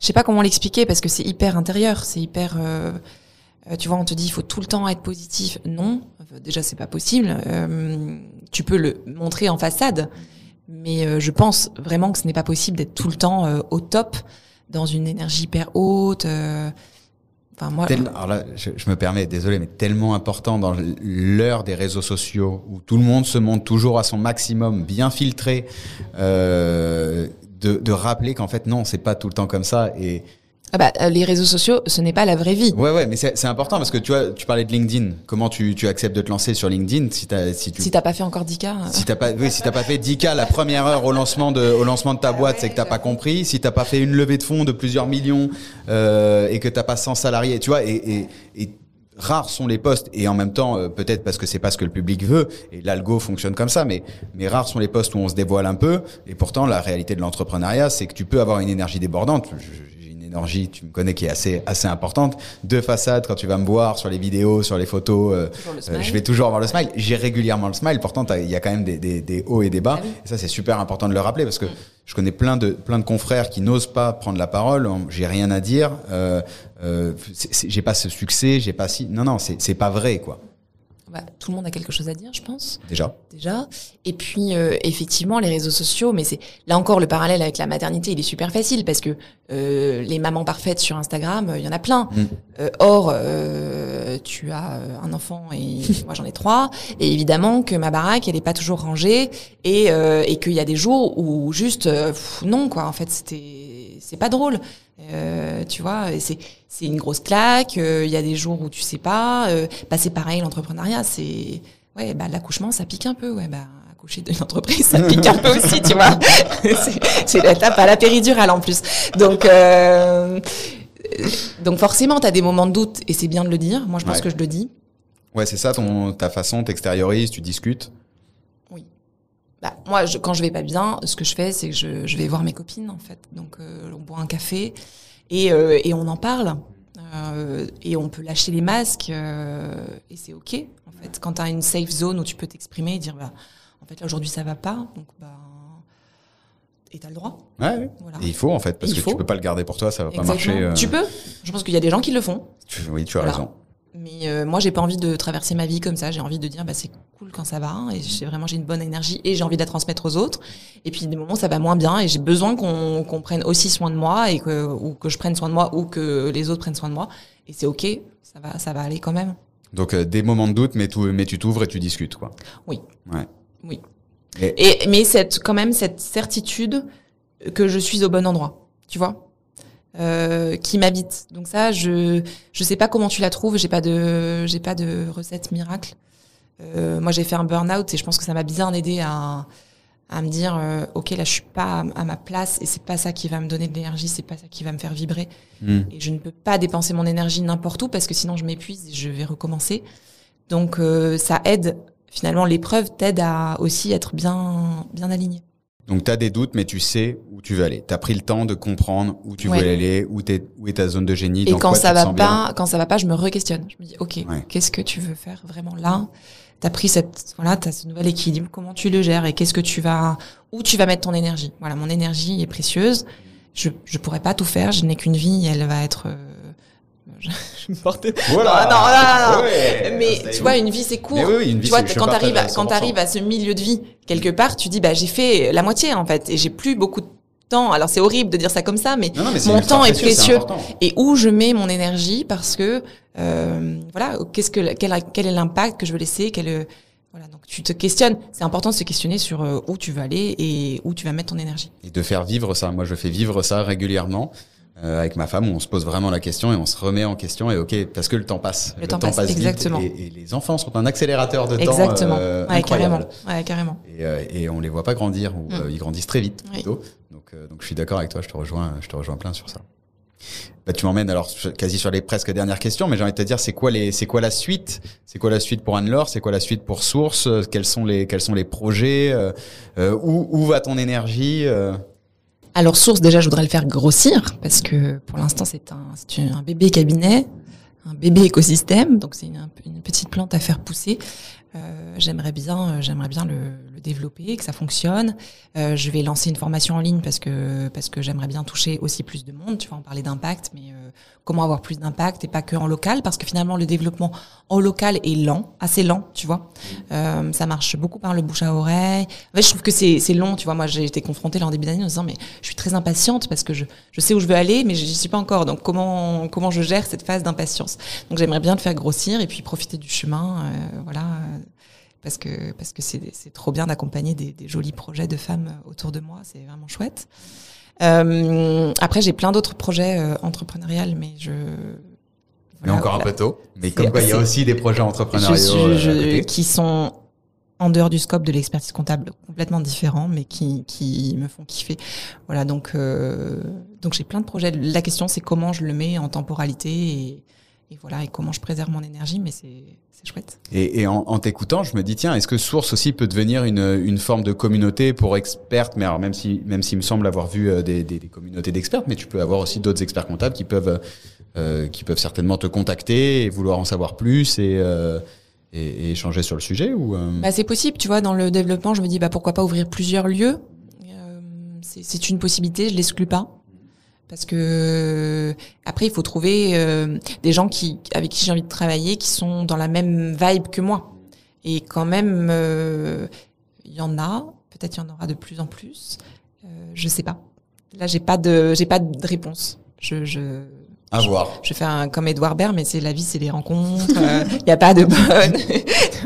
Je sais pas comment l'expliquer parce que c'est hyper intérieur, c'est hyper. euh, euh, tu vois, on te dit il faut tout le temps être positif. Non, euh, déjà c'est pas possible. Euh, tu peux le montrer en façade, mais euh, je pense vraiment que ce n'est pas possible d'être tout le temps euh, au top, dans une énergie hyper haute. euh. Enfin moi. Alors là, je, me permets, désolé, mais tellement important dans l'heure des réseaux sociaux où tout le monde se montre toujours à son maximum, bien filtré, de, rappeler qu'en fait non, c'est pas tout le temps comme ça. Ah bah, euh, les réseaux sociaux, ce n'est pas la vraie vie. ouais, ouais, mais c'est c'est important parce que tu vois, tu parlais de LinkedIn. Comment tu, tu acceptes de te lancer sur LinkedIn si t'as si tu Si t'as pas fait encore 10 cas. euh, si t'as pas, oui, si t'as pas fait 10K la première heure au lancement de, au lancement de ta boîte, c'est que t'as pas compris. Si t'as pas fait une levée de fonds de plusieurs millions, euh, et que t'as pas 100 salariés, tu vois, et, et, et rares sont les postes. Et en même temps, euh, peut-être parce que c'est pas ce que le public veut, et l'algo fonctionne comme ça, mais, mais rares sont les postes où on se dévoile un peu. Et pourtant, la réalité de l'entrepreneuriat, c'est que tu peux avoir une énergie débordante. Je- énergie, tu me connais, qui est assez, assez importante. De façade, quand tu vas me voir sur les vidéos, sur les photos, euh, le euh, smile. je vais toujours avoir le smile. J'ai régulièrement le smile. Pourtant, il y a quand même des, des, des hauts et des bas. Ah oui. Et ça, c'est super important de le rappeler parce que je connais plein de plein de confrères qui n'osent pas prendre la parole. J'ai rien à dire. Euh, euh, j'ai pas ce succès. J'ai pas si. Non, non, c'est c'est pas vrai, quoi. Bah, tout le monde a quelque chose à dire, je pense. Déjà. déjà. Et puis euh, effectivement les réseaux sociaux, mais c'est là encore le parallèle avec la maternité, il est super facile parce que euh, les mamans parfaites sur Instagram, euh, il y en a plein. Mm. Euh, or, euh, tu as un enfant et moi j'en ai trois, et évidemment que ma baraque elle est pas toujours rangée et euh, et qu'il y a des jours où juste pff, non quoi. En fait c'était c'est pas drôle. Euh, tu vois, c'est c'est une grosse claque. euh, Il y a des jours où tu sais pas. Euh, bah c'est pareil l'entrepreneuriat, c'est ouais bah l'accouchement ça pique un peu. Ouais bah accoucher d'une entreprise ça pique un peu aussi, tu vois. c'est c'est l'étape à la péridurale en plus. Donc euh, donc forcément t'as des moments de doute et c'est bien de le dire. Moi je pense Ouais. que je le dis. Ouais, c'est ça. Ton ta façon, t'extériorises, tu discutes. Bah, moi, je, quand je vais pas bien, ce que je fais, c'est que je, je, vais voir mes copines, en fait. Donc, euh, on boit un café et, euh, et on en parle. Euh, et on peut lâcher les masques et c'est ok. En fait, quand tu as une safe zone où tu peux t'exprimer et dire, bah, en fait, là aujourd'hui ça va pas, donc bah, et t'as le droit. Ouais, voilà. et il faut en fait, parce que faut. tu peux pas le garder pour toi, ça va Exactement. pas marcher. Tu peux. Je pense qu'il y a des gens qui le font. Tu- Oui, tu as Voilà. raison. Mais euh, moi, j'ai pas envie de traverser ma vie comme ça. J'ai envie de dire, bah, c'est cool quand ça va, hein, et j'ai vraiment j'ai une bonne énergie et j'ai envie de la transmettre aux autres. Et puis des moments ça va moins bien et j'ai besoin qu'on qu'on prenne aussi soin de moi et que ou que je prenne soin de moi ou que les autres prennent soin de moi. Et c'est ok, ça va, ça va aller quand même. Donc euh, des moments de doute, mais, tout, mais tu t'ouvres et tu discutes, quoi. Oui. Ouais. Oui. Et- Et mais cette quand même cette certitude que je suis au bon endroit, tu vois, euh, qui m'habite. Donc ça, je je sais pas comment tu la trouves. J'ai pas de j'ai pas de recette miracle. Euh, moi, j'ai fait un burn-out et je pense que ça m'a bien aidé à à me dire euh, ok là je suis pas à, ma place et c'est pas ça qui va me donner de l'énergie, c'est pas ça qui va me faire vibrer Hmm. et je ne peux pas dépenser mon énergie n'importe où parce que sinon je m'épuise et je vais recommencer. Donc euh, ça aide finalement l'épreuve t'aide à aussi être bien bien aligné. Donc tu as des doutes, mais tu sais où tu veux aller. Tu as pris le temps de comprendre où tu Ouais. veux aller, où, est ta zone de génie. Et dans quand quoi ça tu va bien. pas, quand ça va pas, je me re-questionne. Je me dis OK, Ouais. qu'est-ce que tu veux faire vraiment là? T'as pris cette voilà, t'as ce nouvel équilibre, comment tu le gères et qu'est-ce que tu vas où tu vas mettre ton énergie? Voilà, mon énergie est précieuse. Je je pourrais pas tout faire, je n'ai qu'une vie, elle va être euh, je, je me porte Voilà. Non, non, non, non, non. Ouais, mais tu vois, une vie c'est court. Oui, oui, une vie, tu vois, quand t'arrives à, à quand 100%. t'arrives à ce milieu de vie quelque part, tu dis bah j'ai fait la moitié en fait et j'ai plus beaucoup de temps. Alors c'est horrible de dire ça comme ça, mais Non, non, mais c'est mon temps est précieux, et où je mets mon énergie parce que euh, voilà, qu'est-ce que quel, quel est l'impact que je veux laisser, quel euh, voilà, donc tu te questionnes. C'est important de se questionner sur euh, où tu veux aller et où tu vas mettre ton énergie. Et de faire vivre ça. Moi, je fais vivre ça régulièrement. Euh, avec ma femme, où on se pose vraiment la question et on se remet en question et ok, parce que le temps passe. Le temps passe, exactement. Et, et les enfants sont un accélérateur de temps Exactement. euh, ouais, carrément. incroyable. Ouais, carrément. Et, euh, et on les voit pas grandir ou Mm. euh, ils grandissent très vite Oui. plutôt. Donc, euh, donc je suis d'accord avec toi. Je te rejoins. Je te rejoins plein sur ça. Bah, tu m'emmènes alors quasi sur les presque dernières questions, mais j'ai envie de te dire, c'est quoi les, c'est quoi la suite? C'est quoi la suite pour Anne-Laure? C'est quoi la suite pour Source? Quels sont les, quels sont les projets? Euh, euh, où, où va ton énergie Euh, Alors source déjà, je voudrais le faire grossir parce que pour l'instant c'est un, bébé cabinet, un bébé écosystème, donc c'est une petite plante à faire pousser. Euh, j'aimerais bien, euh, j'aimerais bien le, le développer, que ça fonctionne. Euh, je vais lancer une formation en ligne parce que parce que j'aimerais bien toucher aussi plus de monde. Tu vois, on parlait d'impact, mais euh, comment avoir plus d'impact et pas que en local, parce que finalement le développement en local est lent, assez lent, tu vois. Euh, ça marche beaucoup par le bouche à oreille. En fait, je trouve que c'est c'est long, tu vois. Moi, j'ai été confrontée là en début d'année en disant mais je suis très impatiente parce que je je sais où je veux aller, mais j'y suis pas encore. Donc comment comment je gère cette phase d'impatience? Donc j'aimerais bien le faire grossir et puis profiter du chemin, voilà. Euh, parce que parce que c'est c'est trop bien d'accompagner des, des jolis projets de femmes autour de moi, c'est vraiment chouette. Euh, après, j'ai plein d'autres projets euh, entrepreneuriaux, mais je Mais encore un peu tôt. Mais comme quoi, il y a aussi des projets entrepreneuriaux je- je- euh, qui sont en dehors du scope de l'expertise comptable, complètement différents, mais qui, qui me font kiffer. Voilà, donc euh, donc j'ai plein de projets. La question, c'est comment je le mets en temporalité et, et voilà, et comment je préserve mon énergie, mais c'est chouette. Et, et en, en t'écoutant, je me dis tiens, est-ce que Source aussi peut devenir une, une forme de communauté pour expertes? Mais alors même si même s'il me semble avoir vu euh, des, des, des communautés d'experts, mais tu peux avoir aussi d'autres experts comptables qui peuvent euh, qui peuvent certainement te contacter et vouloir en savoir plus et euh, et, et échanger sur le sujet ou euh, Bah, c'est possible, tu vois, dans le développement, je me dis bah pourquoi pas ouvrir plusieurs lieux? C'est c'est une possibilité, je l'exclus pas. Parce que après, il faut trouver euh, des gens qui, avec qui j'ai envie de travailler, qui sont dans la même vibe que moi. Et quand même, euh, il y en a. Peut-être il y en aura de plus en plus. Euh, je sais pas. Là, j'ai pas de, j'ai pas de réponse. Je, je, à voir. je fais un comme Edouard Baird, mais c'est la vie, c'est les rencontres. Il n'y a pas de bonne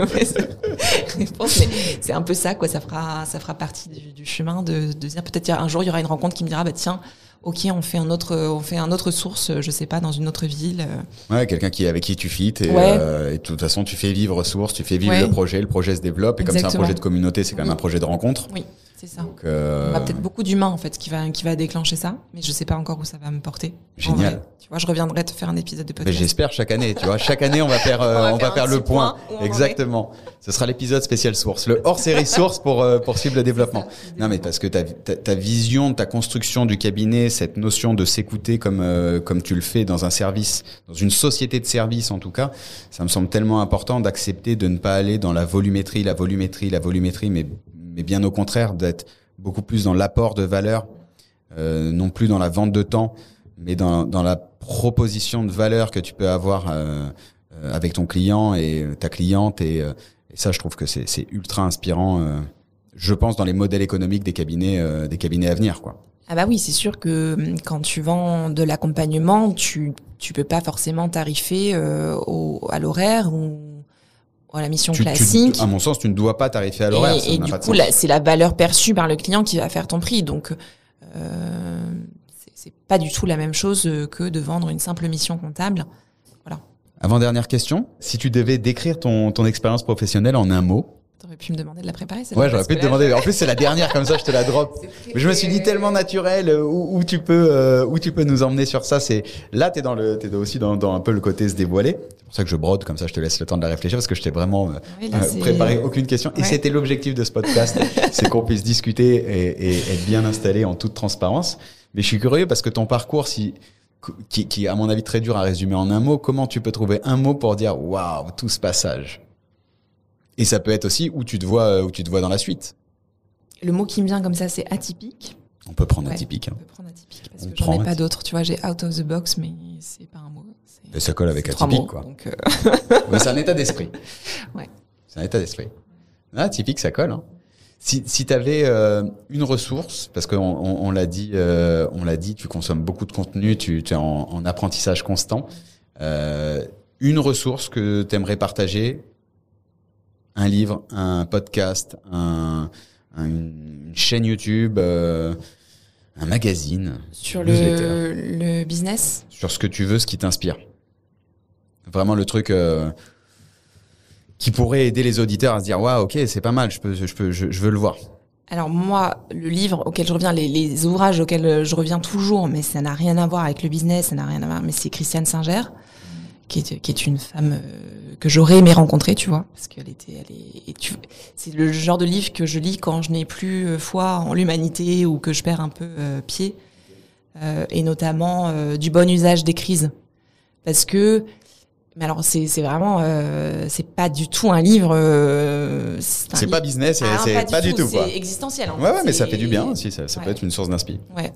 réponse, c'est un peu ça, quoi. Ça fera, ça fera partie du, du chemin de, de dire peut-être un jour il y aura une rencontre qui me dira bah tiens, ok, on fait un autre, on fait un autre source, je sais pas, dans une autre ville. Ouais, quelqu'un qui avec qui tu fites et, Ouais. euh, et de toute façon tu fais vivre Source, tu fais vivre Ouais. le projet, le projet se développe et comme c'est un projet de communauté, c'est quand même un projet de rencontre. Oui, C'est ça. Donc, euh, On a peut-être beaucoup d'humains en fait qui va qui va déclencher ça, mais je sais pas encore où ça va me porter. Génial. vrai. Tu vois, je reviendrai te faire un épisode de podcast. j'espère chaque année, tu vois. Chaque année, on va faire, euh, On va on faire va le point. Exactement. Ce sera l'épisode spécial source, le hors série source pour euh, pour suivre le développement. ça. Non, mais parce que ta, ta, ta vision, ta construction du cabinet, cette notion de s'écouter comme euh, comme tu le fais dans un service, dans une société de service en tout cas, ça me semble tellement important d'accepter de ne pas aller dans la volumétrie, la volumétrie, la volumétrie, mais mais bien au contraire d'être beaucoup plus dans l'apport de valeur, euh, non plus dans la vente de temps, mais dans, dans la proposition de valeur que tu peux avoir euh, euh, avec ton client et ta cliente. Et, euh, et ça, je trouve que c'est ultra inspirant, euh, je pense, dans les modèles économiques des cabinets, euh, des cabinets à venir. Quoi. Ah bah oui, c'est sûr que hum, quand tu vends de l'accompagnement, tu tu peux pas forcément tarifer euh, au, à l'horaire ou la mission Tu- tu- classique. à mon sens, tu ne dois pas tarifer à l'horaire. et du coup, c'est la valeur perçue par le client qui va faire ton prix. Donc, euh, c'est- pas du tout la même chose euh, que de vendre une simple mission comptable. Avant-dernière question. Si tu devais décrire ton, ton expérience professionnelle en un mot, T'aurais pu me demander de la préparer. Ouais, j'aurais pu te demander. En plus, c'est la dernière, comme ça, je te la drop. Mais je me suis dit tellement naturel euh, où, où tu peux euh, où tu peux nous emmener sur ça. C'est là, t'es dans le t'es aussi dans, dans un peu le côté se dévoiler. C'est pour ça que je brode comme ça. Je te laisse le temps de la réfléchir parce que je t'ai vraiment euh, Oui, là, c'est- préparé aucune question. Et Ouais. c'était l'objectif de ce podcast, c'est qu'on puisse discuter et, et être bien installé en toute transparence. Mais je suis curieux parce que ton parcours, si qui, qui est à mon avis très dur à résumer en un mot, comment tu peux trouver un mot pour dire waouh tout ce passage? Et ça peut être aussi où tu te vois euh, où tu te vois dans la suite. Le mot qui me vient comme ça, c'est atypique. On peut prendre Ouais. atypique. hein. On peut prendre atypique parce On que j'en ai pas atypique. d'autres. Tu vois, j'ai out of the box, mais c'est pas un mot. Et ça colle avec atypique, mots, quoi. Euh, c'est un état d'esprit. Ouais. C'est un état d'esprit. Ah, typique, ça colle. Hein. Si, si tu avais une ressource, parce qu'on on, on l'a dit, euh, on l'a dit, tu consommes beaucoup de contenu, tu, tu es en, en apprentissage constant. Euh, une ressource que tu aimerais partager, un livre, un podcast, un, un- une chaîne YouTube, euh, un magazine, sur le, le business, sur ce que tu veux, ce qui t'inspire. Vraiment le truc euh, qui pourrait aider les auditeurs à se dire waouh, ok, c'est pas mal, je peux, je peux, je, je veux le voir. Alors moi, le livre auquel je reviens, les, les ouvrages auxquels euh, je reviens toujours, mais ça n'a rien à voir avec le business, ça n'a rien à voir, mais c'est Christiane Singer, qui est, qui est une femme euh, que j'aurais aimé rencontrer, tu vois, parce qu'elle était, elle est, et tu- c'est le genre de livre que je lis quand je n'ai plus euh, foi en l'humanité ou que je perds un peu euh, pied, euh, et notamment euh, du bon usage des crises, parce que mais alors c'est c'est vraiment c'est pas du tout un livre un C'est livre- pas business, c'est ah, c'est pas, du tout, quoi. C'est existentiel. En Ouais, fait. ouais, mais ça fait du bien aussi, ça, ça peut être une source d'inspi. Ouais,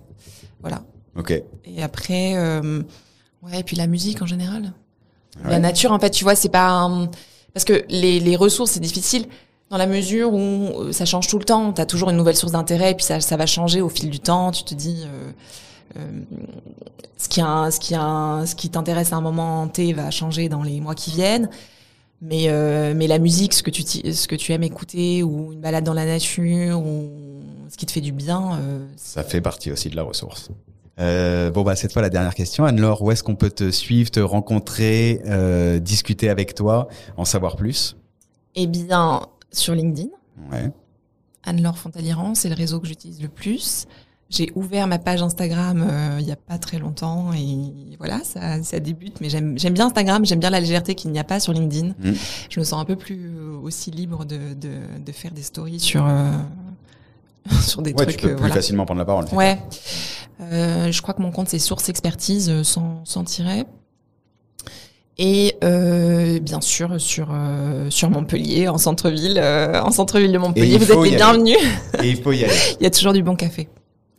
voilà. Ok. Et après, ouais, et puis la musique en général. Ouais. La nature, en fait, tu vois, c'est pas un- parce que les, les ressources, c'est difficile dans la mesure où euh, ça change tout le temps. T'as toujours une nouvelle source d'intérêt, et puis ça, ça va changer au fil du temps. Tu te dis. Euh, euh, ce qui, a, ce qui, a, ce qui t'intéresse à un moment T va changer dans les mois qui viennent. Mais, euh, mais la musique, ce que, tu, ti- ce que tu aimes écouter, ou une balade dans la nature, ou ce qui te fait du bien, euh, Ça fait partie aussi de la ressource. Euh, bon bah cette fois la dernière question, Anne-Laure, où est-ce qu'on peut te suivre, te rencontrer, euh, discuter avec toi, en savoir plus? Eh bien, sur LinkedIn, Ouais. Anne-Laure Fontaliran, c'est le réseau que j'utilise le plus. J'ai ouvert ma page Instagram euh, il y a pas très longtemps et voilà, ça, ça débute. Mais j'aime bien Instagram, j'aime bien la légèreté qu'il n'y a pas sur LinkedIn. Mm. Je me sens un peu plus aussi libre de, de, de faire des stories sur euh, sur des Ouais, trucs. tu peux plus voilà. facilement prendre la parole. Ouais. Euh, je crois que mon compte c'est Source Expertise euh, sans, sans tiret. Et euh, bien sûr sur euh, sur Montpellier, en centre-ville, euh, en centre-ville de Montpellier, vous êtes les bienvenus. Et il faut y aller. Il y a toujours du bon café.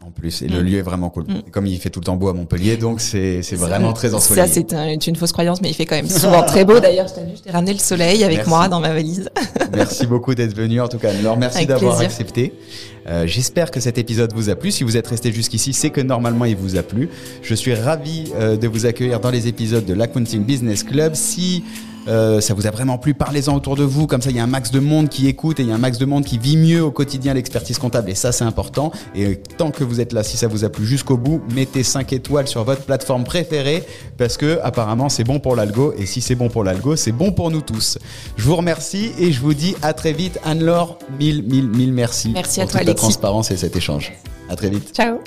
En plus, et le Mm. lieu est vraiment cool. Mm. Comme il fait tout le temps beau à Montpellier, donc c'est c'est vraiment très Ça ensoleillé. c'est un- c'est une fausse croyance, mais il fait quand même souvent très beau. D'ailleurs, je t'ai vu, je t'ai ramené le soleil avec Merci. moi dans ma valise. Merci beaucoup d'être venu. En tout cas, Anne-Laure, merci d'avoir accepté. Euh, J'espère que cet épisode vous a plu. Si vous êtes resté jusqu'ici, c'est que normalement il vous a plu. Je suis ravi euh, de vous accueillir dans les épisodes de l'Accounting Business Club. Si euh, ça vous a vraiment plu, parlez-en autour de vous, comme ça il y a un max de monde qui écoute et il y a un max de monde qui vit mieux au quotidien l'expertise comptable et ça c'est important. Et tant que vous êtes là, si ça vous a plu jusqu'au bout, mettez 5 étoiles sur votre plateforme préférée parce que apparemment c'est bon pour l'algo et si c'est bon pour l'algo, c'est bon pour nous tous. Je vous remercie et je vous dis à très vite. Anne-Laure, mille, mille, mille merci. Merci pour toi, toute la transparence et cet échange. À très vite. Ciao.